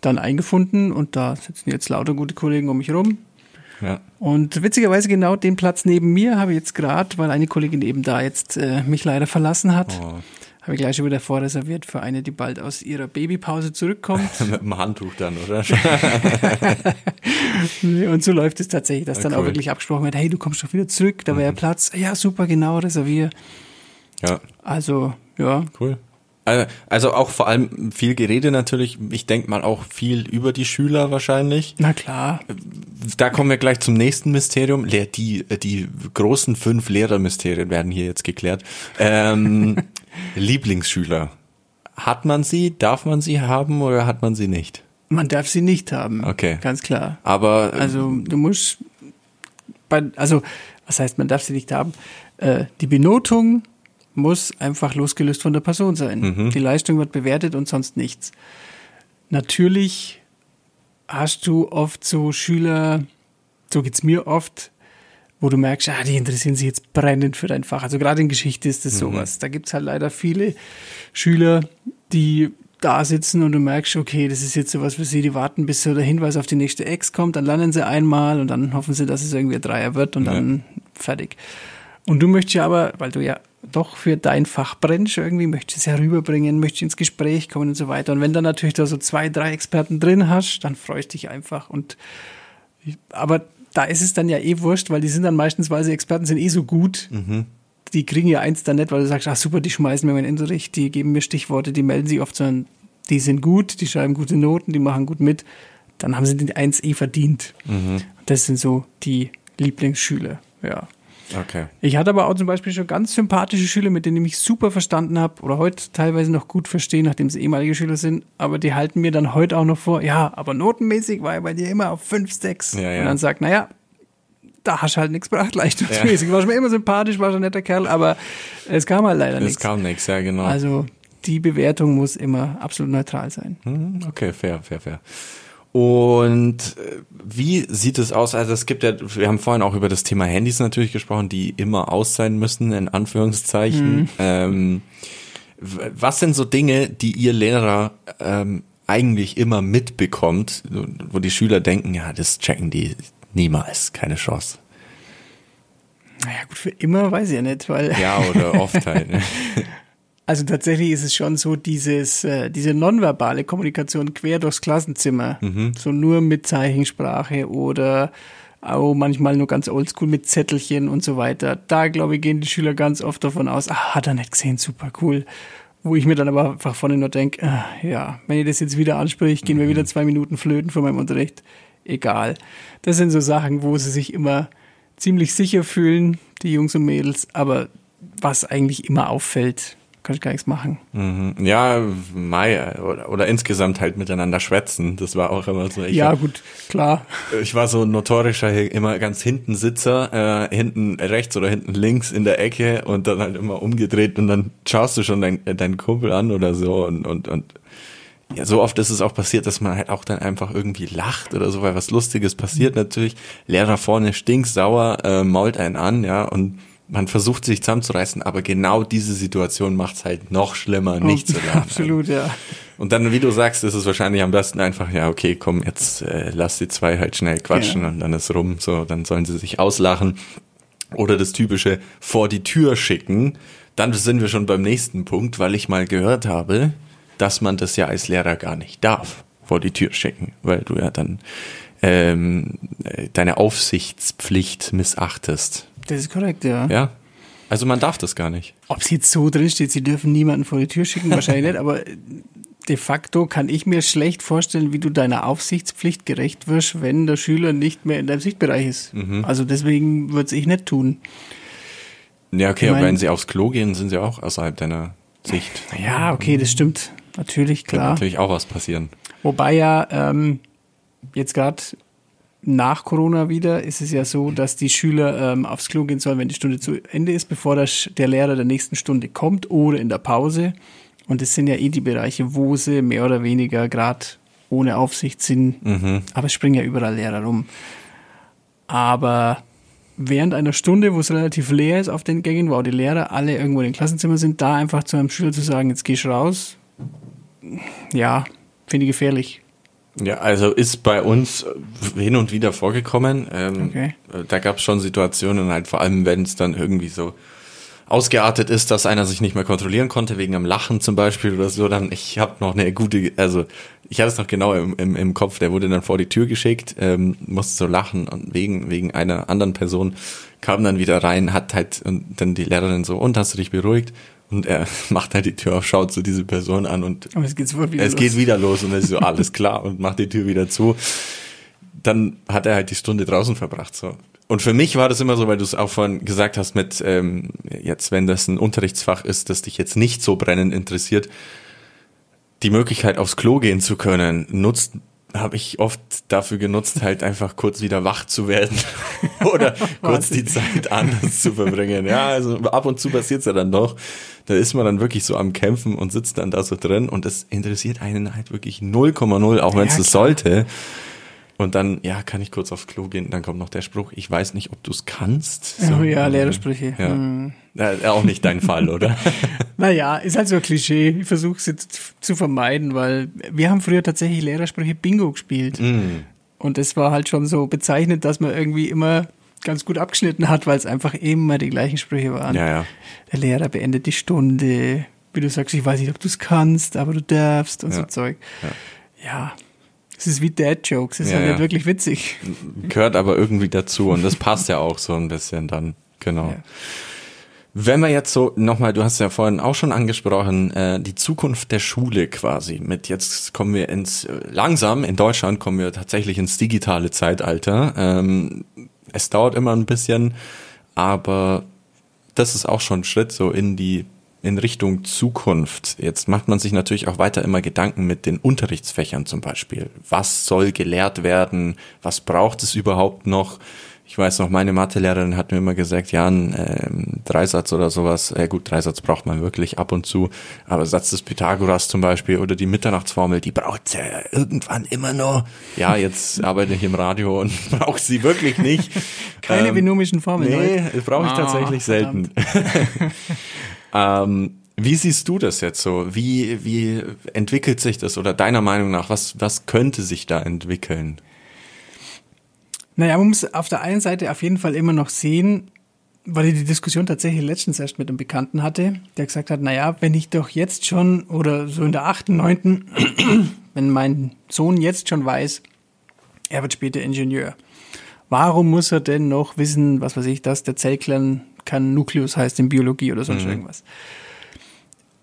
dann eingefunden und da sitzen jetzt lauter gute Kollegen um mich rum. ja. Und witzigerweise genau den Platz neben mir habe ich jetzt gerade, weil eine Kollegin eben da jetzt äh, mich leider verlassen hat, Oh. habe ich gleich schon wieder vorreserviert für eine, die bald aus ihrer Babypause zurückkommt. Mit dem Handtuch dann, oder? Und so läuft es tatsächlich, dass Ja, dann auch cool. wirklich abgesprochen wird, hey, du kommst doch wieder zurück, da wäre ja Platz. Ja, super, genau, reservier. ja, Also, ja, cool. Also- Also auch vor allem viel Gerede natürlich. Ich denke mal auch viel über die Schüler wahrscheinlich. na klar. Da kommen wir gleich zum nächsten Mysterium. Die, die großen fünf Lehrermysterien werden hier jetzt geklärt. Ähm, Lieblingsschüler. Hat man sie? Darf man sie haben oder hat man sie nicht? Man darf sie nicht haben. Okay. Ganz klar. Aber äh, Also du musst bei, also was heißt, man darf sie nicht haben? Äh, die Benotung muss einfach losgelöst von der Person sein. Mhm. Die Leistung wird bewertet und sonst nichts. Natürlich hast du oft so Schüler, so geht's mir oft, wo du merkst, ah, die interessieren sich jetzt brennend für dein Fach. Also gerade in Geschichte ist Mhm. das sowas. Da gibt's halt leider viele Schüler, die da sitzen und du merkst, okay, das ist jetzt sowas für sie, die warten, bis so der Hinweis auf die nächste Ex kommt, dann lernen sie einmal und dann hoffen sie, dass es irgendwie ein Dreier wird und dann fertig. Und du möchtest ja aber, weil du ja doch für dein Fach brennst, irgendwie möchtest es ja rüberbringen, möchtest ins Gespräch kommen und so weiter. Und wenn dann natürlich da so zwei, drei Experten drin hast, dann freust dich einfach. Und aber da ist es dann ja eh wurscht, weil die sind dann meistens, weil sie Experten sind, eh so gut. Die kriegen ja eins dann nicht, weil du sagst, ach super, die schmeißen mir meinen Unterricht, die geben mir Stichworte, die melden sich oft, sondern die sind gut, die schreiben gute Noten, die machen gut mit. Dann haben sie den eins eh verdient. Das sind so die Lieblingsschüler, ja. Okay. Ich hatte aber auch zum Beispiel schon ganz sympathische Schüler, mit denen ich mich super verstanden habe oder heute teilweise noch gut verstehe, nachdem sie ehemalige Schüler sind. Aber die halten mir dann heute auch noch vor, ja, aber notenmäßig war er bei dir immer auf 5, 6. Ja, ja. Und dann sagt, naja, da hast du halt nichts gebracht, leistungsmäßig. War schon immer sympathisch, war schon ein netter Kerl, aber es kam halt leider Es nichts. kam nichts, ja genau. Also die Bewertung muss immer absolut neutral sein. Mhm, Okay, fair, fair, fair. Und äh, wie sieht es aus? Also es gibt ja, wir haben vorhin auch über das Thema Handys natürlich gesprochen, die immer aus sein müssen, in Anführungszeichen. Ähm, w- was sind so Dinge, die ihr Lehrer ähm, eigentlich immer mitbekommt, wo die Schüler denken, ja, das checken die niemals, keine Chance. Naja, gut, für immer weiß ich ja nicht, weil Ja, oder oft halt. ne? Also tatsächlich ist es schon so, dieses, äh, diese nonverbale Kommunikation quer durchs Klassenzimmer, so nur mit Zeichensprache oder auch manchmal nur ganz oldschool mit Zettelchen und so weiter. Da, glaube ich, gehen die Schüler ganz oft davon aus, ah, hat er nicht gesehen, super cool. Wo ich mir dann aber einfach vorne nur denke, ah, ja, wenn ihr das jetzt wieder anspricht, gehen wir wieder zwei Minuten flöten von meinem Unterricht. Egal. Das sind so Sachen, wo sie sich immer ziemlich sicher fühlen, die Jungs und Mädels, aber was eigentlich immer auffällt, kann ich gar nichts machen. Mhm. Ja, Mai, oder, oder insgesamt halt miteinander schwätzen. Das war auch immer so. Ich ja, gut, klar. Ich war so ein notorischer, immer ganz hinten Sitzer, äh, hinten rechts oder hinten links in der Ecke und dann halt immer umgedreht und dann schaust du schon deinen deinen Kumpel an oder so und, und, und ja, so oft ist es auch passiert, dass man halt auch dann einfach irgendwie lacht oder so, weil was Lustiges passiert natürlich. Lehrer vorne stinksauer, äh, mault einen an, ja, und man versucht sich zusammenzureißen, aber genau diese Situation macht's halt noch schlimmer, nicht zu lachen. Absolut, ja. Und dann, wie du sagst, ist es wahrscheinlich am besten einfach, ja, okay, komm, jetzt äh, lass die zwei halt schnell quatschen Ja. und dann ist rum, so, dann sollen sie sich auslachen. Oder das typische vor die Tür schicken. Dann sind wir schon beim nächsten Punkt, weil ich mal gehört habe, dass man das ja als Lehrer gar nicht darf, vor die Tür schicken, weil du ja dann ähm, deine Aufsichtspflicht missachtest. Das ist korrekt, ja. Ja. Also man darf das gar nicht. Ob es jetzt so drin steht, sie dürfen niemanden vor die Tür schicken, wahrscheinlich nicht, aber de facto kann ich mir schlecht vorstellen, wie du deiner Aufsichtspflicht gerecht wirst, wenn der Schüler nicht mehr in deinem Sichtbereich ist. Mhm. Also deswegen würde ich nicht tun. Ja, okay, Ich aber mein- wenn sie aufs Klo gehen, sind sie auch außerhalb deiner Sicht. Ja, okay, das stimmt. Natürlich, Kann klar. natürlich auch was passieren. Wobei ja ähm, jetzt gerade nach Corona wieder ist es ja so, dass die Schüler ähm, aufs Klo gehen sollen, wenn die Stunde zu Ende ist, bevor der, der Lehrer der nächsten Stunde kommt oder in der Pause. Und das sind ja eh die Bereiche, wo sie mehr oder weniger gerade ohne Aufsicht sind. Mhm. Aber es springen ja überall Lehrer rum. Aber während einer Stunde, wo es relativ leer ist auf den Gängen, wo auch die Lehrer alle irgendwo in den Klassenzimmer sind, da einfach zu einem Schüler zu sagen, jetzt gehst du raus, ja, finde ich gefährlich. Ja, also ist bei uns äh, hin und wieder vorgekommen. Ähm, Okay. äh, Da gab es schon Situationen, halt vor allem, wenn es dann irgendwie so ausgeartet ist, dass einer sich nicht mehr kontrollieren konnte, wegen am Lachen zum Beispiel oder so, dann ich habe noch eine gute, also ich hatte es noch genau im, im, im Kopf, der wurde dann vor die Tür geschickt, ähm, musste so lachen und wegen, wegen einer anderen Person kam dann wieder rein, hat halt und dann die Lehrerin so, und hast du dich beruhigt? Und er macht halt die Tür auf, schaut so diese Person an und Aber es geht sofort wieder es los. geht wieder los und es ist so alles klar und macht die Tür wieder zu. Dann hat er halt die Stunde draußen verbracht. So. Und für mich war das immer so, weil du es auch vorhin gesagt hast, mit ähm, jetzt, wenn das ein Unterrichtsfach ist, das dich jetzt nicht so brennend interessiert, die Möglichkeit aufs Klo gehen zu können, nutzt habe ich oft dafür genutzt, halt einfach kurz wieder wach zu werden oder kurz die Zeit anders zu verbringen. Ja, also ab und zu passiert's ja dann doch. Da ist man dann wirklich so am Kämpfen und sitzt dann da so drin und das interessiert einen halt wirklich 0,0, auch wenn es Ja, das sollte. Und dann, ja, kann ich kurz aufs Klo gehen, dann kommt noch der Spruch, ich weiß nicht, ob du es kannst. Oh ja, Lehrersprüche. Ja. Hm. Ja, auch nicht dein Fall, oder? Naja, ist halt so ein Klischee. Ich versuche es jetzt zu vermeiden, weil wir haben früher tatsächlich Lehrersprüche Bingo gespielt. Mm. Und das war halt schon so bezeichnend, dass man irgendwie immer ganz gut abgeschnitten hat, weil es einfach immer die gleichen Sprüche waren. Ja, ja. Der Lehrer beendet die Stunde. Wie du sagst, ich weiß nicht, ob du es kannst, aber du darfst und so Ja. Zeug. Ja. Es ist wie Dad-Jokes. Es ist Ja, halt ja. nicht wirklich witzig. gehört aber irgendwie dazu und das passt ja auch so ein bisschen dann, genau. Ja. Wenn wir jetzt so nochmal, du hast ja vorhin auch schon angesprochen, äh, die Zukunft der Schule quasi. Mit jetzt kommen wir ins äh, langsam in Deutschland kommen wir tatsächlich ins digitale Zeitalter. Ähm, es dauert immer ein bisschen, aber das ist auch schon ein Schritt so in die in Richtung Zukunft. Jetzt macht man sich natürlich auch weiter immer Gedanken mit den Unterrichtsfächern zum Beispiel. Was soll gelehrt werden? Was braucht es überhaupt noch? Ich weiß noch, meine Mathelehrerin hat mir immer gesagt, ja, ein ähm, Dreisatz oder sowas, äh, gut, Dreisatz braucht man wirklich ab und zu, aber Satz des Pythagoras zum Beispiel oder die Mitternachtsformel, die braucht ja irgendwann immer noch. Ja, jetzt arbeite ich im Radio und brauche sie wirklich nicht. Keine Ähm, binomischen Formeln. Nee, brauche ich Ah, tatsächlich selten. ähm, wie siehst du das jetzt so? Wie, wie entwickelt sich das oder deiner Meinung nach, was, was könnte sich da entwickeln? Naja, man muss auf der einen Seite auf jeden Fall immer noch sehen, weil ich die Diskussion tatsächlich letztens erst mit einem Bekannten hatte, der gesagt hat, naja, wenn ich doch jetzt schon oder so in der achten, neunten, wenn mein Sohn jetzt schon weiß, er wird später Ingenieur, warum muss er denn noch wissen, was weiß ich, dass der Zellkern kein Nukleus heißt in Biologie oder sonst irgendwas?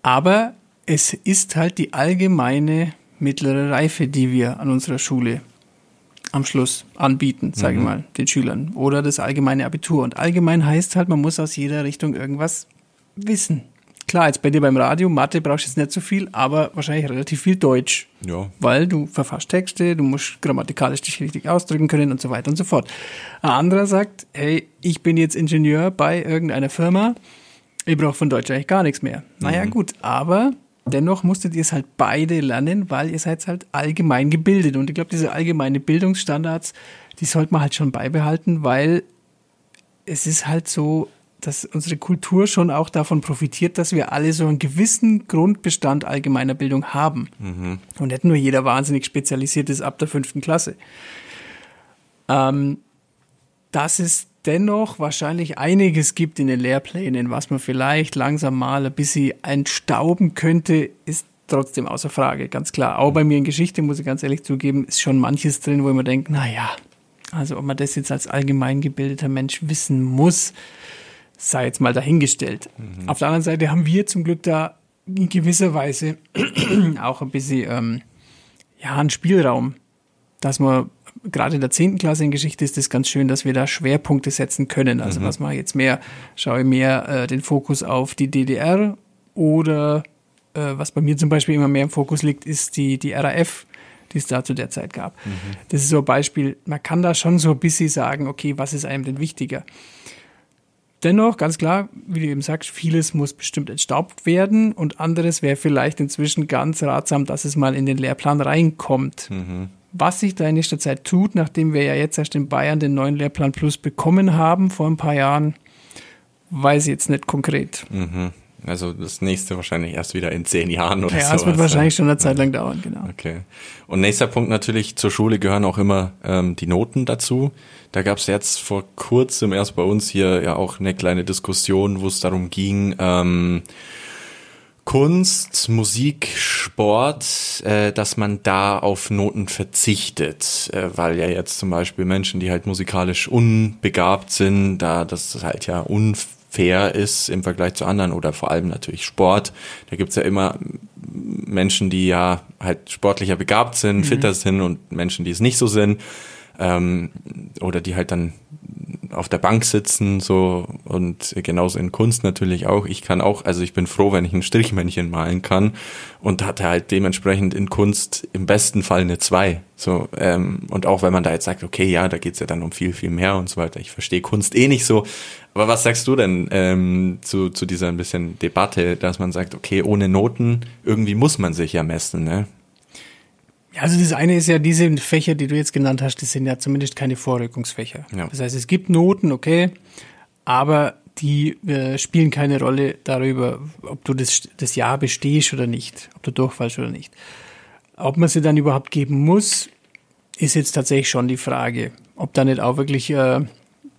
Aber es ist halt die allgemeine mittlere Reife, die wir an unserer Schule am Schluss anbieten, sage ich mal, den Schülern. Oder das allgemeine Abitur. Und allgemein heißt halt, man muss aus jeder Richtung irgendwas wissen. Klar, jetzt bei dir beim Radio, Mathe brauchst du jetzt nicht so viel, aber wahrscheinlich relativ viel Deutsch. Ja. Weil du verfasst Texte, du musst grammatikalisch dich richtig ausdrücken können und so weiter und so fort. Ein anderer sagt, hey, ich bin jetzt Ingenieur bei irgendeiner Firma, ich brauche von Deutsch eigentlich gar nichts mehr. Naja, gut, aber dennoch musstet ihr es halt beide lernen, weil ihr seid halt allgemein gebildet. Und ich glaube, diese allgemeine Bildungsstandards, die sollte man halt schon beibehalten, weil es ist halt so, dass unsere Kultur schon auch davon profitiert, dass wir alle so einen gewissen Grundbestand allgemeiner Bildung haben. Und nicht nur jeder wahnsinnig spezialisiert ist ab der fünften Klasse. Ähm, das ist, dennoch wahrscheinlich einiges gibt in den Lehrplänen, was man vielleicht langsam mal ein bisschen entstauben könnte, ist trotzdem außer Frage, ganz klar. Auch bei mir in Geschichte, muss ich ganz ehrlich zugeben, ist schon manches drin, wo ich mir denke, naja, also ob man das jetzt als allgemein gebildeter Mensch wissen muss, sei jetzt mal dahingestellt. Mhm. Auf der anderen Seite haben wir zum Glück da in gewisser Weise auch ein bisschen ähm, ja, einen Spielraum, dass man gerade in der 10. Klasse in Geschichte ist es ganz schön, dass wir da Schwerpunkte setzen können. Also mhm. was mache ich jetzt mehr? Schaue ich mehr äh, den Fokus auf die DDR oder äh, was bei mir zum Beispiel immer mehr im Fokus liegt, ist die, die RAF, die es da zu der Zeit gab. Mhm. Das ist so ein Beispiel, man kann da schon so ein bisschen sagen, okay, was ist einem denn wichtiger? Dennoch, ganz klar, wie du eben sagst, vieles muss bestimmt entstaubt werden und anderes wäre vielleicht inzwischen ganz ratsam, dass es mal in den Lehrplan reinkommt. Mhm. Was sich da in nächster Zeit tut, nachdem wir ja jetzt erst in Bayern den neuen Lehrplan Plus bekommen haben vor ein paar Jahren, weiß ich jetzt nicht konkret. Mhm. Also das nächste wahrscheinlich erst wieder in zehn Jahren oder so. Ja, es wird wahrscheinlich schon eine Zeit lang dauern, genau. Okay. Und nächster Punkt natürlich, zur Schule gehören auch immer ähm, die Noten dazu. Da gab es jetzt vor kurzem erst bei uns hier ja auch eine kleine Diskussion, wo es darum ging, ähm, Kunst, Musik, Sport, äh, dass man da auf Noten verzichtet, äh, weil ja jetzt zum Beispiel Menschen, die halt musikalisch unbegabt sind, da das halt ja unfair ist im Vergleich zu anderen oder vor allem natürlich Sport. Da gibt's ja immer Menschen, die ja halt sportlicher begabt sind, mhm. fitter sind und Menschen, die es nicht so sind ähm, oder die halt dann auf der Bank sitzen, so und genauso in Kunst natürlich auch. Ich kann auch, also ich bin froh, wenn ich ein Strichmännchen malen kann und hatte halt dementsprechend in Kunst im besten Fall eine zwei. So, ähm, und auch wenn man da jetzt sagt, okay, ja, da geht's ja dann um viel, viel mehr und so weiter. Ich verstehe Kunst eh nicht so. Aber was sagst du denn ähm, zu, zu dieser ein bisschen Debatte, dass man sagt, okay, ohne Noten, irgendwie muss man sich ja messen, ne? Also das eine ist ja, diese Fächer, die du jetzt genannt hast, das sind ja zumindest keine Vorrückungsfächer. Ja. Das heißt, es gibt Noten, okay, aber die äh, spielen keine Rolle darüber, ob du das, das Jahr bestehst oder nicht, ob du durchfallst oder nicht. Ob man sie dann überhaupt geben muss, ist jetzt tatsächlich schon die Frage. Ob da nicht auch wirklich äh,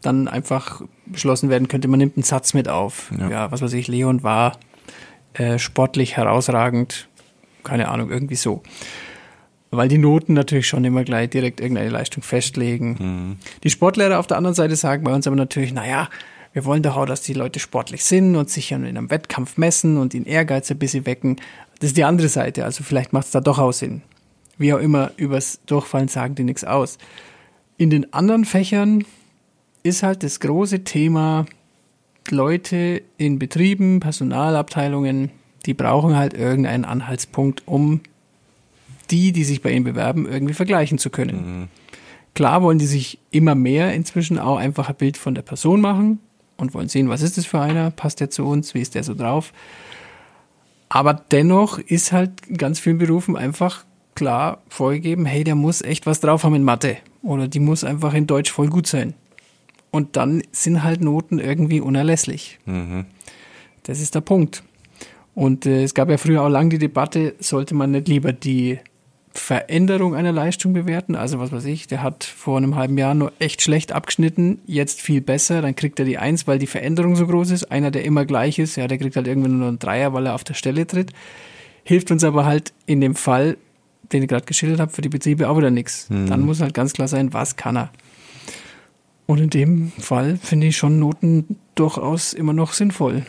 dann einfach beschlossen werden könnte, man nimmt einen Satz mit auf. Ja, ja was weiß ich, Leon war äh, sportlich herausragend, keine Ahnung, irgendwie so weil die Noten natürlich schon immer gleich direkt irgendeine Leistung festlegen. Mhm. Die Sportlehrer auf der anderen Seite sagen bei uns aber natürlich, naja, wir wollen doch auch, dass die Leute sportlich sind und sich in einem Wettkampf messen und den Ehrgeiz ein bisschen wecken. Das ist die andere Seite, also vielleicht macht es da doch auch Sinn. Wie auch immer, übers Durchfallen sagen die nichts aus. In den anderen Fächern ist halt das große Thema, Leute in Betrieben, Personalabteilungen, die brauchen halt irgendeinen Anhaltspunkt, um die, die sich bei ihnen bewerben, irgendwie vergleichen zu können. Mhm. Klar wollen die sich immer mehr inzwischen auch einfach ein Bild von der Person machen und wollen sehen, was ist das für einer, passt der zu uns, wie ist der so drauf. Aber dennoch ist halt in ganz vielen Berufen einfach klar vorgegeben, hey, der muss echt was drauf haben in Mathe oder die muss einfach in Deutsch voll gut sein. Und dann sind halt Noten irgendwie unerlässlich. Mhm. Das ist der Punkt. Und äh, es gab ja früher auch lange die Debatte, sollte man nicht lieber die Veränderung einer Leistung bewerten. Also was weiß ich, der hat vor einem halben Jahr nur echt schlecht abgeschnitten, jetzt viel besser, dann kriegt er die Eins, weil die Veränderung so groß ist. Einer, der immer gleich ist, ja, der kriegt halt irgendwann nur einen Dreier, weil er auf der Stelle tritt. Hilft uns aber halt in dem Fall, den ich gerade geschildert habe, für die Betriebe auch wieder nichts. Mhm. Dann muss halt ganz klar sein, was kann er. Und in dem Fall finde ich schon Noten durchaus immer noch sinnvoll.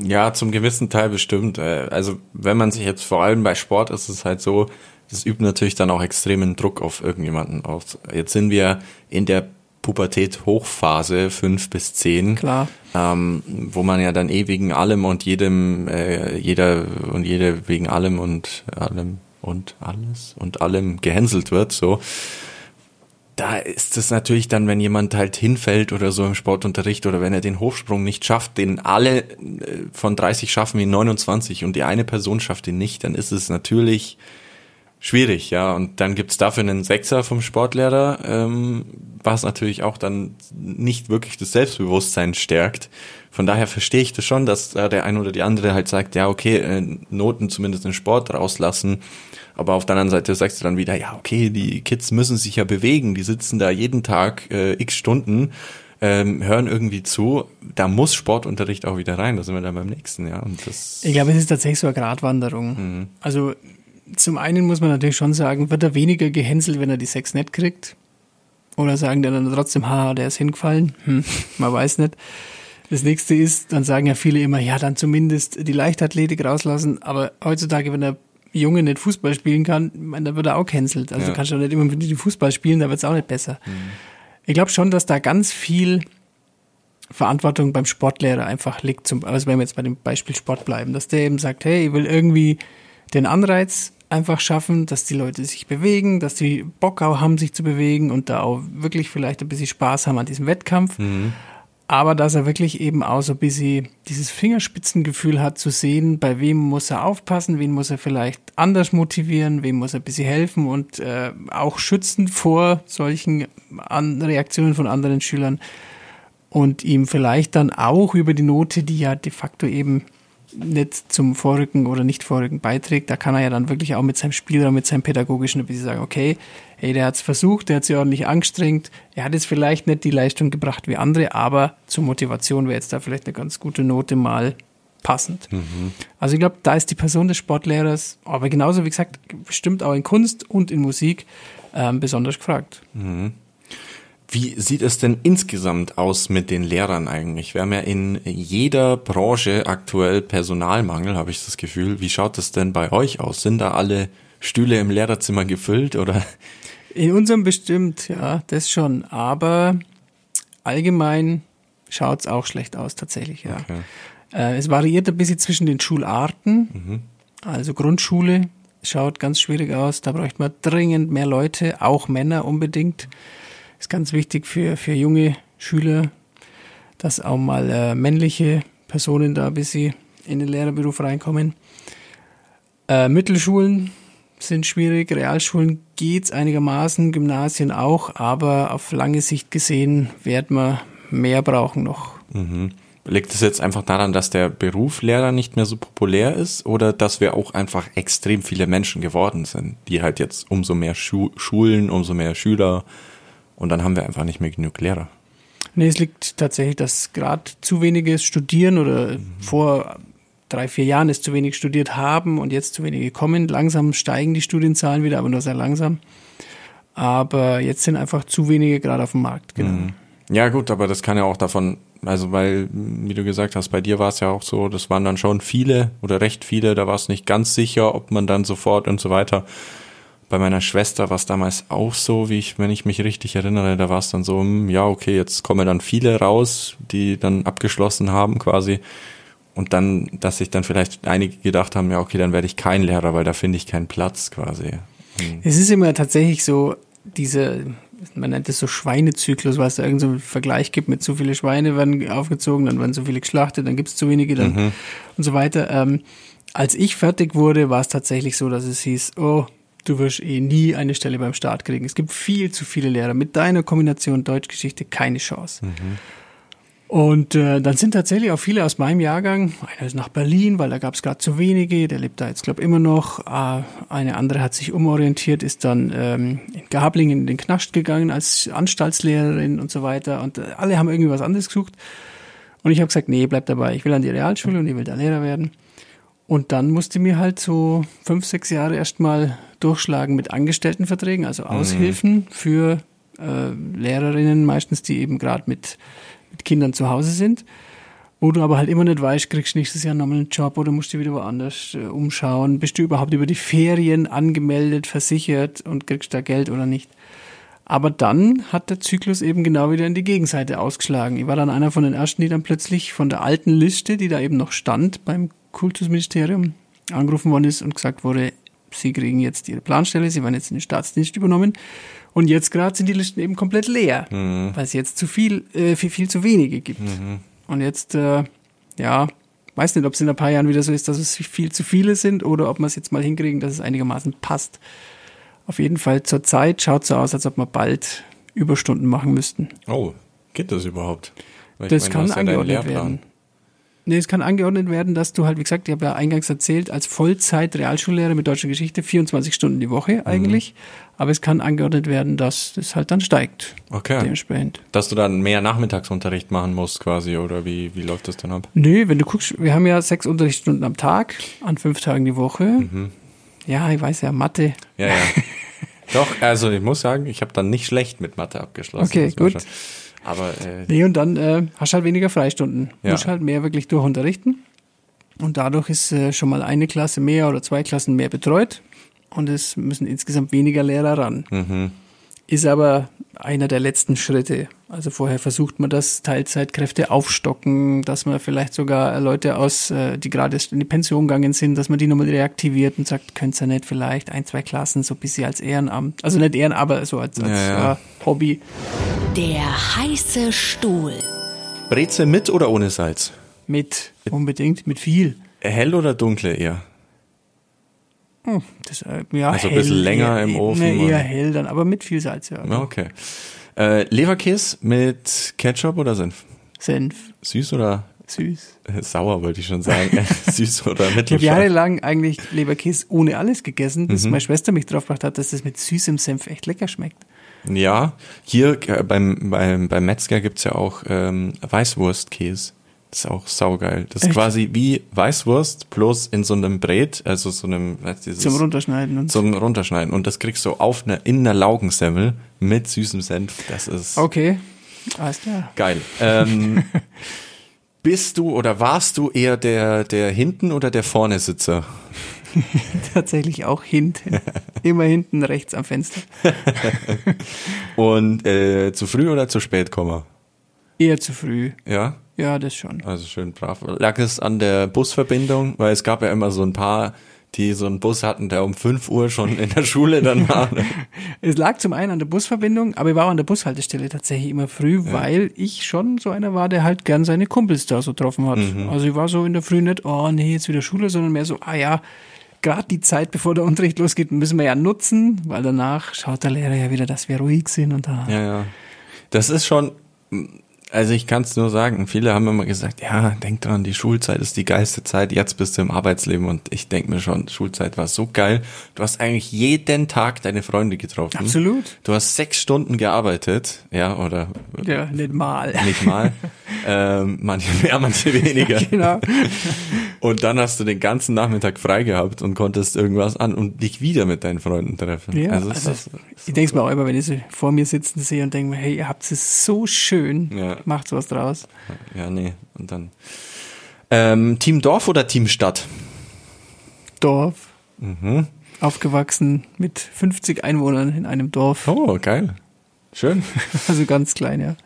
Ja, zum gewissen Teil bestimmt. Äh, also wenn man sich jetzt vor allem bei Sport ist es halt so, das übt natürlich dann auch extremen Druck auf irgendjemanden aus. Jetzt sind wir in der Pubertät Hochphase fünf bis zehn, Klar. Ähm, wo man ja dann eh wegen allem und jedem, äh, jeder und jede wegen allem und allem und alles und allem gehänselt wird, so. Da ist es natürlich dann, wenn jemand halt hinfällt oder so im Sportunterricht oder wenn er den Hochsprung nicht schafft, den alle äh, von 30 schaffen wie 29 und die eine Person schafft ihn nicht, dann ist es natürlich schwierig, ja. Und dann gibt's dafür einen Sechser vom Sportlehrer, ähm, was natürlich auch dann nicht wirklich das Selbstbewusstsein stärkt. Von daher verstehe ich das schon, dass äh, der eine oder die andere halt sagt, ja, okay, äh, Noten zumindest in Sport rauslassen. Aber auf der anderen Seite sagst du dann wieder, ja, okay, die Kids müssen sich ja bewegen, die sitzen da jeden Tag äh, x Stunden ähm, hören irgendwie zu. Da muss Sportunterricht auch wieder rein. Da sind wir dann beim nächsten, ja. Und das Ich glaube, es ist tatsächlich so eine Gratwanderung. Also zum einen muss man natürlich schon sagen, wird er weniger gehänselt, wenn er die Sex nicht kriegt? Oder sagen die dann trotzdem, ha, der ist hingefallen? Hm, man weiß nicht. Das nächste ist, dann sagen ja viele immer, ja, dann zumindest die Leichtathletik rauslassen. Aber heutzutage, wenn der Junge nicht Fußball spielen kann, ich meine, da wird er auch cancelt. Also Ja. du kannst du nicht immer mit dem Fußball spielen, da wird es auch nicht besser. Ich glaube schon, dass da ganz viel Verantwortung beim Sportlehrer einfach liegt. Zum, also wenn wir jetzt bei dem Beispiel Sport bleiben, dass der eben sagt, hey, ich will irgendwie den Anreiz einfach schaffen, dass die Leute sich bewegen, dass die Bock auch haben, sich zu bewegen und da auch wirklich vielleicht ein bisschen Spaß haben an diesem Wettkampf. Aber dass er wirklich eben auch so ein bisschen dieses Fingerspitzengefühl hat zu sehen, bei wem muss er aufpassen, wen muss er vielleicht anders motivieren, wem muss er ein bisschen helfen und äh, auch schützen vor solchen an Reaktionen von anderen Schülern und ihm vielleicht dann auch über die Note, die ja de facto eben nicht zum Vorrücken oder nicht Vorrücken beiträgt, da kann er ja dann wirklich auch mit seinem Spielraum, mit seinem pädagogischen ein bisschen sagen, okay, hey, der hat es versucht, der hat sich ordentlich angestrengt, er hat jetzt vielleicht nicht die Leistung gebracht wie andere, aber zur Motivation wäre jetzt da vielleicht eine ganz gute Note mal passend. Also ich glaube, da ist die Person des Sportlehrers, aber genauso wie gesagt, bestimmt auch in Kunst und in Musik ähm, besonders gefragt. Wie sieht es denn insgesamt aus mit den Lehrern eigentlich? Wir haben ja in jeder Branche aktuell Personalmangel, habe ich das Gefühl. Wie schaut es denn bei euch aus? Sind da alle Stühle im Lehrerzimmer gefüllt oder? In unserem bestimmt, ja, das schon. Aber allgemein schaut es auch schlecht aus, tatsächlich, ja. Okay. Äh, es variiert ein bisschen zwischen den Schularten. Also Grundschule schaut ganz schwierig aus. Da bräuchte man dringend mehr Leute, auch Männer unbedingt. Ist ganz wichtig für, für junge Schüler, dass auch mal äh, männliche Personen da ein bisschen in den Lehrerberuf reinkommen. Äh, Mittelschulen sind schwierig, Realschulen geht's einigermaßen, Gymnasien auch, aber auf lange Sicht gesehen wird man mehr brauchen noch. Liegt es jetzt einfach daran, dass der Beruf Lehrer nicht mehr so populär ist oder dass wir auch einfach extrem viele Menschen geworden sind, die halt jetzt umso mehr Schu Schulen, umso mehr Schüler und dann haben wir einfach nicht mehr genug Lehrer. Nee, es liegt tatsächlich, dass gerade zu wenige studieren oder vor drei, vier Jahren es zu wenig studiert haben und jetzt zu wenige kommen. Langsam steigen die Studienzahlen wieder, aber nur sehr langsam. Aber jetzt sind einfach zu wenige gerade auf dem Markt, genau. Ja gut, aber das kann ja auch davon, also weil, wie du gesagt hast, bei dir war es ja auch so, das waren dann schon viele oder recht viele, da war es nicht ganz sicher, ob man dann sofort und so weiter. Bei meiner Schwester war es damals auch so, wie ich, wenn ich mich richtig erinnere, da war es dann so, hm, ja, okay, jetzt kommen dann viele raus, die dann abgeschlossen haben quasi. Und dann, dass sich dann vielleicht einige gedacht haben, ja, okay, dann werde ich kein Lehrer, weil da finde ich keinen Platz quasi. Es ist immer tatsächlich so, diese, man nennt es so Schweinezyklus, weil es da irgendeinen so einen Vergleich gibt mit so viele Schweine werden aufgezogen, dann werden so viele geschlachtet, dann gibt es zu wenige dann und so weiter. Ähm, als ich fertig wurde, war es tatsächlich so, dass es hieß, oh, du wirst eh nie eine Stelle beim Staat kriegen. Es gibt viel zu viele Lehrer. Mit deiner Kombination Deutschgeschichte keine Chance. Und äh, dann sind tatsächlich auch viele aus meinem Jahrgang, einer ist nach Berlin, weil da gab es gerade zu wenige, der lebt da jetzt, glaube immer noch. Äh, eine andere hat sich umorientiert, ist dann ähm, in Gablingen in den Knast gegangen als Anstaltslehrerin und so weiter. Und äh, alle haben irgendwie was anderes gesucht. Und ich habe gesagt, nee, bleib dabei, ich will an die Realschule und ich will da Lehrer werden. Und dann musste mir halt so fünf, sechs Jahre erstmal durchschlagen mit Angestelltenverträgen, also Aushilfen für äh, Lehrerinnen, meistens die eben gerade mit, mit Kindern zu Hause sind. Wo du aber halt immer nicht weißt, kriegst du nächstes Jahr nochmal einen Job oder musst du wieder woanders äh, umschauen. Bist du überhaupt über die Ferien angemeldet, versichert und kriegst da Geld oder nicht? Aber dann hat der Zyklus eben genau wieder in die Gegenseite ausgeschlagen. Ich war dann einer von den ersten, die dann plötzlich von der alten Liste, die da eben noch stand beim Kultusministerium, angerufen worden ist und gesagt wurde, sie kriegen jetzt ihre Planstelle, sie werden jetzt in den Staatsdienst übernommen. Und jetzt gerade sind die Listen eben komplett leer, weil es jetzt zu viel, äh, viel, viel zu wenige gibt. Und jetzt, äh, ja, weiß nicht, ob es in ein paar Jahren wieder so ist, dass es viel zu viele sind oder ob wir es jetzt mal hinkriegen, dass es einigermaßen passt. Auf jeden Fall zur Zeit schaut so aus, als ob wir bald Überstunden machen müssten. Oh, geht das überhaupt? Weil Das meine, kann ja angeordnet Lehrplan. werden. Nee, es kann angeordnet werden, dass du halt, wie gesagt, ich habe ja eingangs erzählt, als Vollzeit-Realschullehrer mit deutscher Geschichte 24 Stunden die Woche eigentlich. Aber es kann angeordnet werden, dass das halt dann steigt. Okay. Dementsprechend. Dass du dann mehr Nachmittagsunterricht machen musst quasi oder wie, wie läuft das dann ab? Nö, wenn du guckst, wir haben ja sechs Unterrichtsstunden am Tag, an fünf Tagen die Woche. Ja, ich weiß ja, Mathe. Ja, ja. Doch, also ich muss sagen, ich habe dann nicht schlecht mit Mathe abgeschlossen. Okay, gut. schon- Aber äh, Nee, und dann äh, hast du halt weniger Freistunden. Ja. Musst halt mehr wirklich durchunterrichten. Und dadurch ist äh, schon mal eine Klasse mehr oder zwei Klassen mehr betreut. Und es müssen insgesamt weniger Lehrer ran. mhm. Ist aber einer der letzten Schritte. Also vorher versucht man das, Teilzeitkräfte aufstocken, dass man vielleicht sogar Leute aus, äh, die gerade in die Pension gegangen sind, dass man die nochmal reaktiviert und sagt, könnt ihr nicht vielleicht ein, zwei Klassen so ein bisschen als Ehrenamt, also nicht Ehrenamt, aber so als, als Ja, ja. Äh, Hobby. Der heiße Stuhl. Brezel mit oder ohne Salz? Mit, unbedingt, mit viel. Hell oder dunkle eher? Das, äh, ja, Also ein bisschen länger im Ofen, Ne, eher hell dann, aber mit viel Salz. Ja, Okay. Äh, Leberkäse mit Ketchup oder Senf? Senf, Süß oder süß. äh, sauer, wollte ich schon sagen. Süß oder Ich habe mittelscharf? jahrelang eigentlich Leberkäse ohne alles gegessen, bis Mhm. meine Schwester mich drauf gebracht hat, dass das mit süßem Senf echt lecker schmeckt. Ja, hier äh, beim, beim, beim Metzger gibt's ja auch ähm, Weißwurstkäse. Das ist auch saugeil. Das ist Echt? quasi wie Weißwurst, bloß in so einem Brät, also so einem, weißt du, dieses, Zum Runterschneiden und zum Runterschneiden. Und das kriegst du auf einer, in einer Laugensemmel mit süßem Senf. Das ist Okay, alles klar. geil. Ähm, bist du oder warst du eher der, der hinten oder der vorne Sitzer? Tatsächlich auch hinten. Immer hinten rechts am Fenster. Und äh, zu früh oder zu spät kommen? Eher zu früh. Ja? Ja, das schon. Also schön brav. Lag es an der Busverbindung? Weil es gab ja immer so ein paar, die so einen Bus hatten, der um 5 Uhr schon in der Schule dann war. Es lag zum einen an der Busverbindung, aber ich war auch an der Bushaltestelle tatsächlich immer früh, weil ich schon so einer war, der halt gern seine Kumpels da so getroffen hat. Mhm. Also ich war so in der Früh nicht, oh nee, jetzt wieder Schule, sondern mehr so, ah ja, gerade die Zeit, bevor der Unterricht losgeht, müssen wir ja nutzen, weil danach schaut der Lehrer ja wieder, dass wir ruhig sind und da. Ja, ja. Das ist schon, also ich kann es nur sagen, viele haben immer gesagt, ja, denk dran, die Schulzeit ist die geilste Zeit, jetzt bist du im Arbeitsleben und ich denk mir schon, Schulzeit war so geil. Du hast eigentlich jeden Tag deine Freunde getroffen. Absolut. Du hast sechs Stunden gearbeitet, ja, oder Ja, nicht mal. nicht mal. ähm, manche mehr, manche weniger. genau. Und dann hast du den ganzen Nachmittag frei gehabt und konntest irgendwas an und dich wieder mit deinen Freunden treffen. Ja, also, also, ist das, ich denke mir auch immer, wenn ich sie vor mir sitzen sehe und denke mir, hey, ihr habt es so schön, Ja. macht was draus. ja, nee. Und dann. Ähm, Team Dorf oder Team Stadt? Dorf. Mhm. Aufgewachsen mit 50 Einwohnern in einem Dorf. Oh, geil. Schön. Also ganz klein, ja.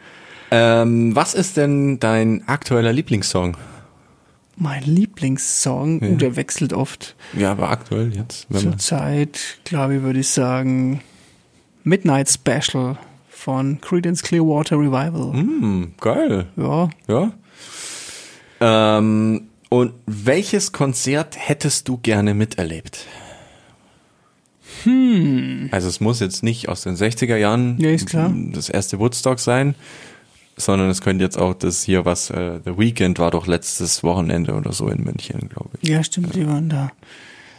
ähm, was ist denn dein aktueller Lieblingssong? Mein Lieblingssong, Ja. uh, der wechselt oft. Ja, aber aktuell jetzt. Zurzeit, glaube ich, würde ich sagen, Midnight Special von Creedence Clearwater Revival. hm, geil. Ja, Ja. Ähm, und welches Konzert hättest du gerne miterlebt? Hm. Also es muss jetzt nicht aus den 60er Jahren Ja, ist klar. das erste Woodstock sein, sondern es könnte jetzt auch das hier, was äh, The Weekend war doch letztes Wochenende oder so in München, glaube ich. ja, stimmt, die waren da.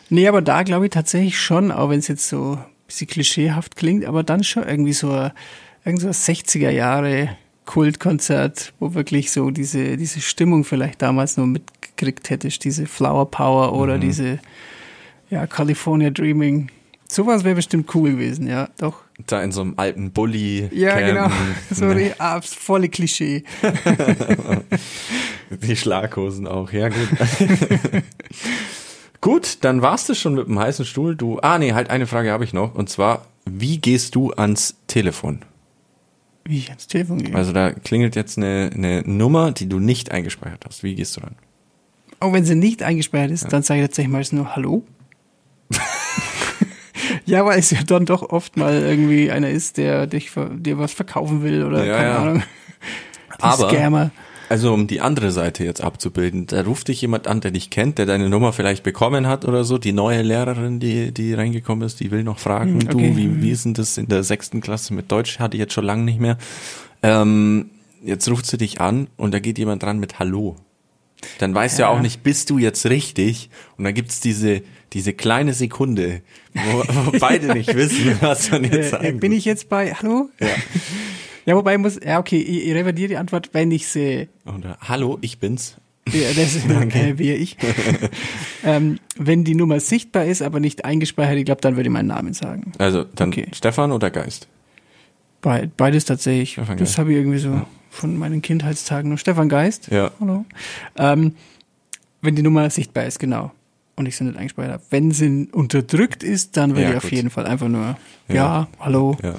Nee, aber da glaube ich tatsächlich schon, auch wenn es jetzt so ein bisschen klischeehaft klingt, aber dann schon irgendwie so ein, irgend so ein 60er Jahre Kultkonzert, wo wirklich so diese, diese Stimmung vielleicht damals nur mitgekriegt hättest, diese Flower Power oder diese, ja, California Dreaming. Sowas wäre bestimmt cool gewesen, ja, doch. Da in so einem alten Bulli. Ja, genau. Sorry, ah, volle Klischee. Die Schlaghosen auch, ja gut. gut, dann warst du schon mit dem heißen Stuhl. Du, ah nee, halt eine Frage habe ich noch. Und zwar, wie gehst du ans Telefon? Wie ich ans Telefon gehe. Also da klingelt jetzt eine, eine Nummer, die du nicht eingespeichert hast. Wie gehst du ran? Auch wenn sie nicht eingespeichert ist, dann sage ich tatsächlich meistens nur Hallo. Ja, weil es ja dann doch oft mal irgendwie einer ist, der dich dir was verkaufen will oder Ja, keine ja. Ahnung. Die Aber- Scammer. Also um die andere Seite jetzt abzubilden, da ruft dich jemand an, der dich kennt, der deine Nummer vielleicht bekommen hat oder so. Die neue Lehrerin, die, die reingekommen ist, die will noch fragen, Hm, okay. du, wie, wie ist denn das in der sechsten Klasse mit Deutsch? Hatte ich jetzt schon lange nicht mehr. Ähm, jetzt ruft sie dich an und da geht jemand dran mit Hallo. Dann weißt ja. du ja auch nicht, bist du jetzt richtig? Und dann gibt's diese, diese kleine Sekunde, wo, wo beide nicht wissen, was man jetzt äh, sagen Bin ich jetzt bei, hallo? Ja. Ja, wobei muss, ja, okay, ich, ich revidiere die Antwort, wenn ich sehe. Oder, hallo, ich bin's. Ja, das ist äh, wie ich. ähm, wenn die Nummer sichtbar ist, aber nicht eingespeichert, ich glaube, dann würde ich meinen Namen sagen. Also, dann Okay. Stefan oder Geist? Be beides tatsächlich. Stefan das habe ich irgendwie so von meinen Kindheitstagen noch. Stefan Geist. Ja. Hallo. Ähm, wenn die Nummer sichtbar ist, genau. Und ich sie nicht eingespeichert habe. Wenn sie unterdrückt ist, dann würde Ja, ich auf gut. jeden Fall einfach nur, ja, Ja. hallo. Ja.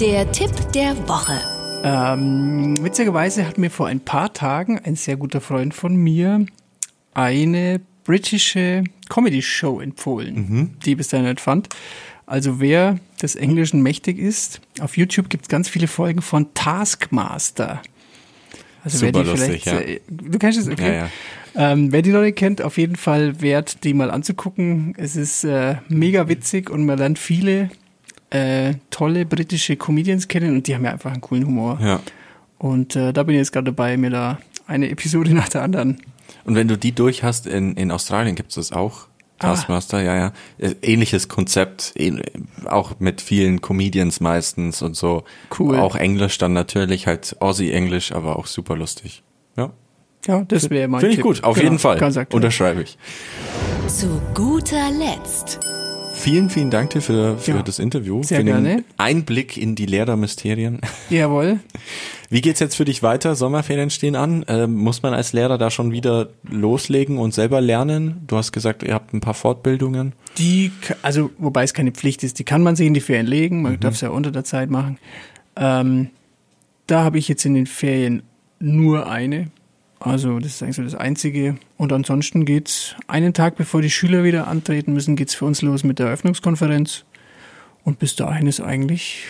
Der Tipp der Woche. Ähm, witzigerweise hat mir vor ein paar Tagen ein sehr guter Freund von mir eine britische Comedy-Show empfohlen, die ich bis dahin nicht fand. Also wer des Englischen mächtig ist, auf YouTube gibt es ganz viele Folgen von Taskmaster. Also Super wer die lustig, vielleicht, ja. äh, du kennst es, okay. Ja, ja. Ähm, wer die noch nicht kennt, auf jeden Fall wert, die mal anzugucken. Es ist äh, mega witzig und man lernt viele äh, tolle britische Comedians kennen und die haben ja einfach einen coolen Humor. ja. Und äh, da bin ich jetzt gerade dabei, mir da eine Episode nach der anderen. Und wenn du die durch hast, in, in Australien gibt's das auch. Ah. Taskmaster, ja, ja. Äh, Ähnliches Konzept, auch mit vielen Comedians meistens und so. Cool. Auch Englisch dann natürlich, halt Aussie-Englisch, aber auch super lustig. Ja. Ja, das wäre mein Finde ich Tipp. gut, auf Genau, jeden Fall. Ganz aktuell. Unterschreibe ich. Zu guter Letzt. Vielen, vielen Dank dir für, für Ja, das Interview. sehr für den gerne. Einblick in die Lehrermysterien. Jawohl. Wie geht's jetzt für dich weiter? Sommerferien stehen an. Ähm, muss man als Lehrer da schon wieder loslegen und selber lernen? Du hast gesagt, ihr habt ein paar Fortbildungen. Die, also wobei es keine Pflicht ist, die kann man sich in die Ferien legen. Man darf es ja unter der Zeit machen. Ähm, da habe ich jetzt in den Ferien nur eine. Also das ist eigentlich so das Einzige. Und ansonsten geht's einen Tag bevor die Schüler wieder antreten müssen, geht's für uns los mit der Eröffnungskonferenz. Und bis dahin ist eigentlich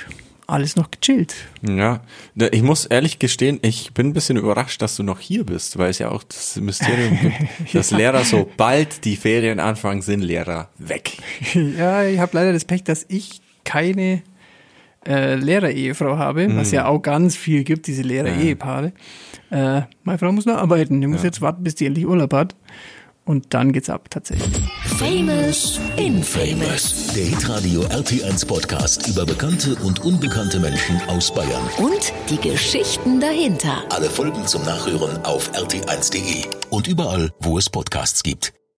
alles noch gechillt. Ja, ich muss ehrlich gestehen, ich bin ein bisschen überrascht, dass du noch hier bist, weil es ja auch das Mysterium gibt, dass Lehrer, sobald die Ferien anfangen, sind Lehrer weg. Ja, ich habe leider das Pech, dass ich keine äh, Lehrer-Ehefrau habe, was ja auch ganz viel gibt, diese Lehrer-Ehepaare. Äh, meine Frau muss noch arbeiten, die muss jetzt warten, bis die endlich Urlaub hat. Und dann geht's ab, tatsächlich. Famous Infamous. Famous. Der Hitradio RT1 Podcast über bekannte und unbekannte Menschen aus Bayern. Und die Geschichten dahinter. Alle Folgen zum Nachhören auf rt1.de und überall, wo es Podcasts gibt.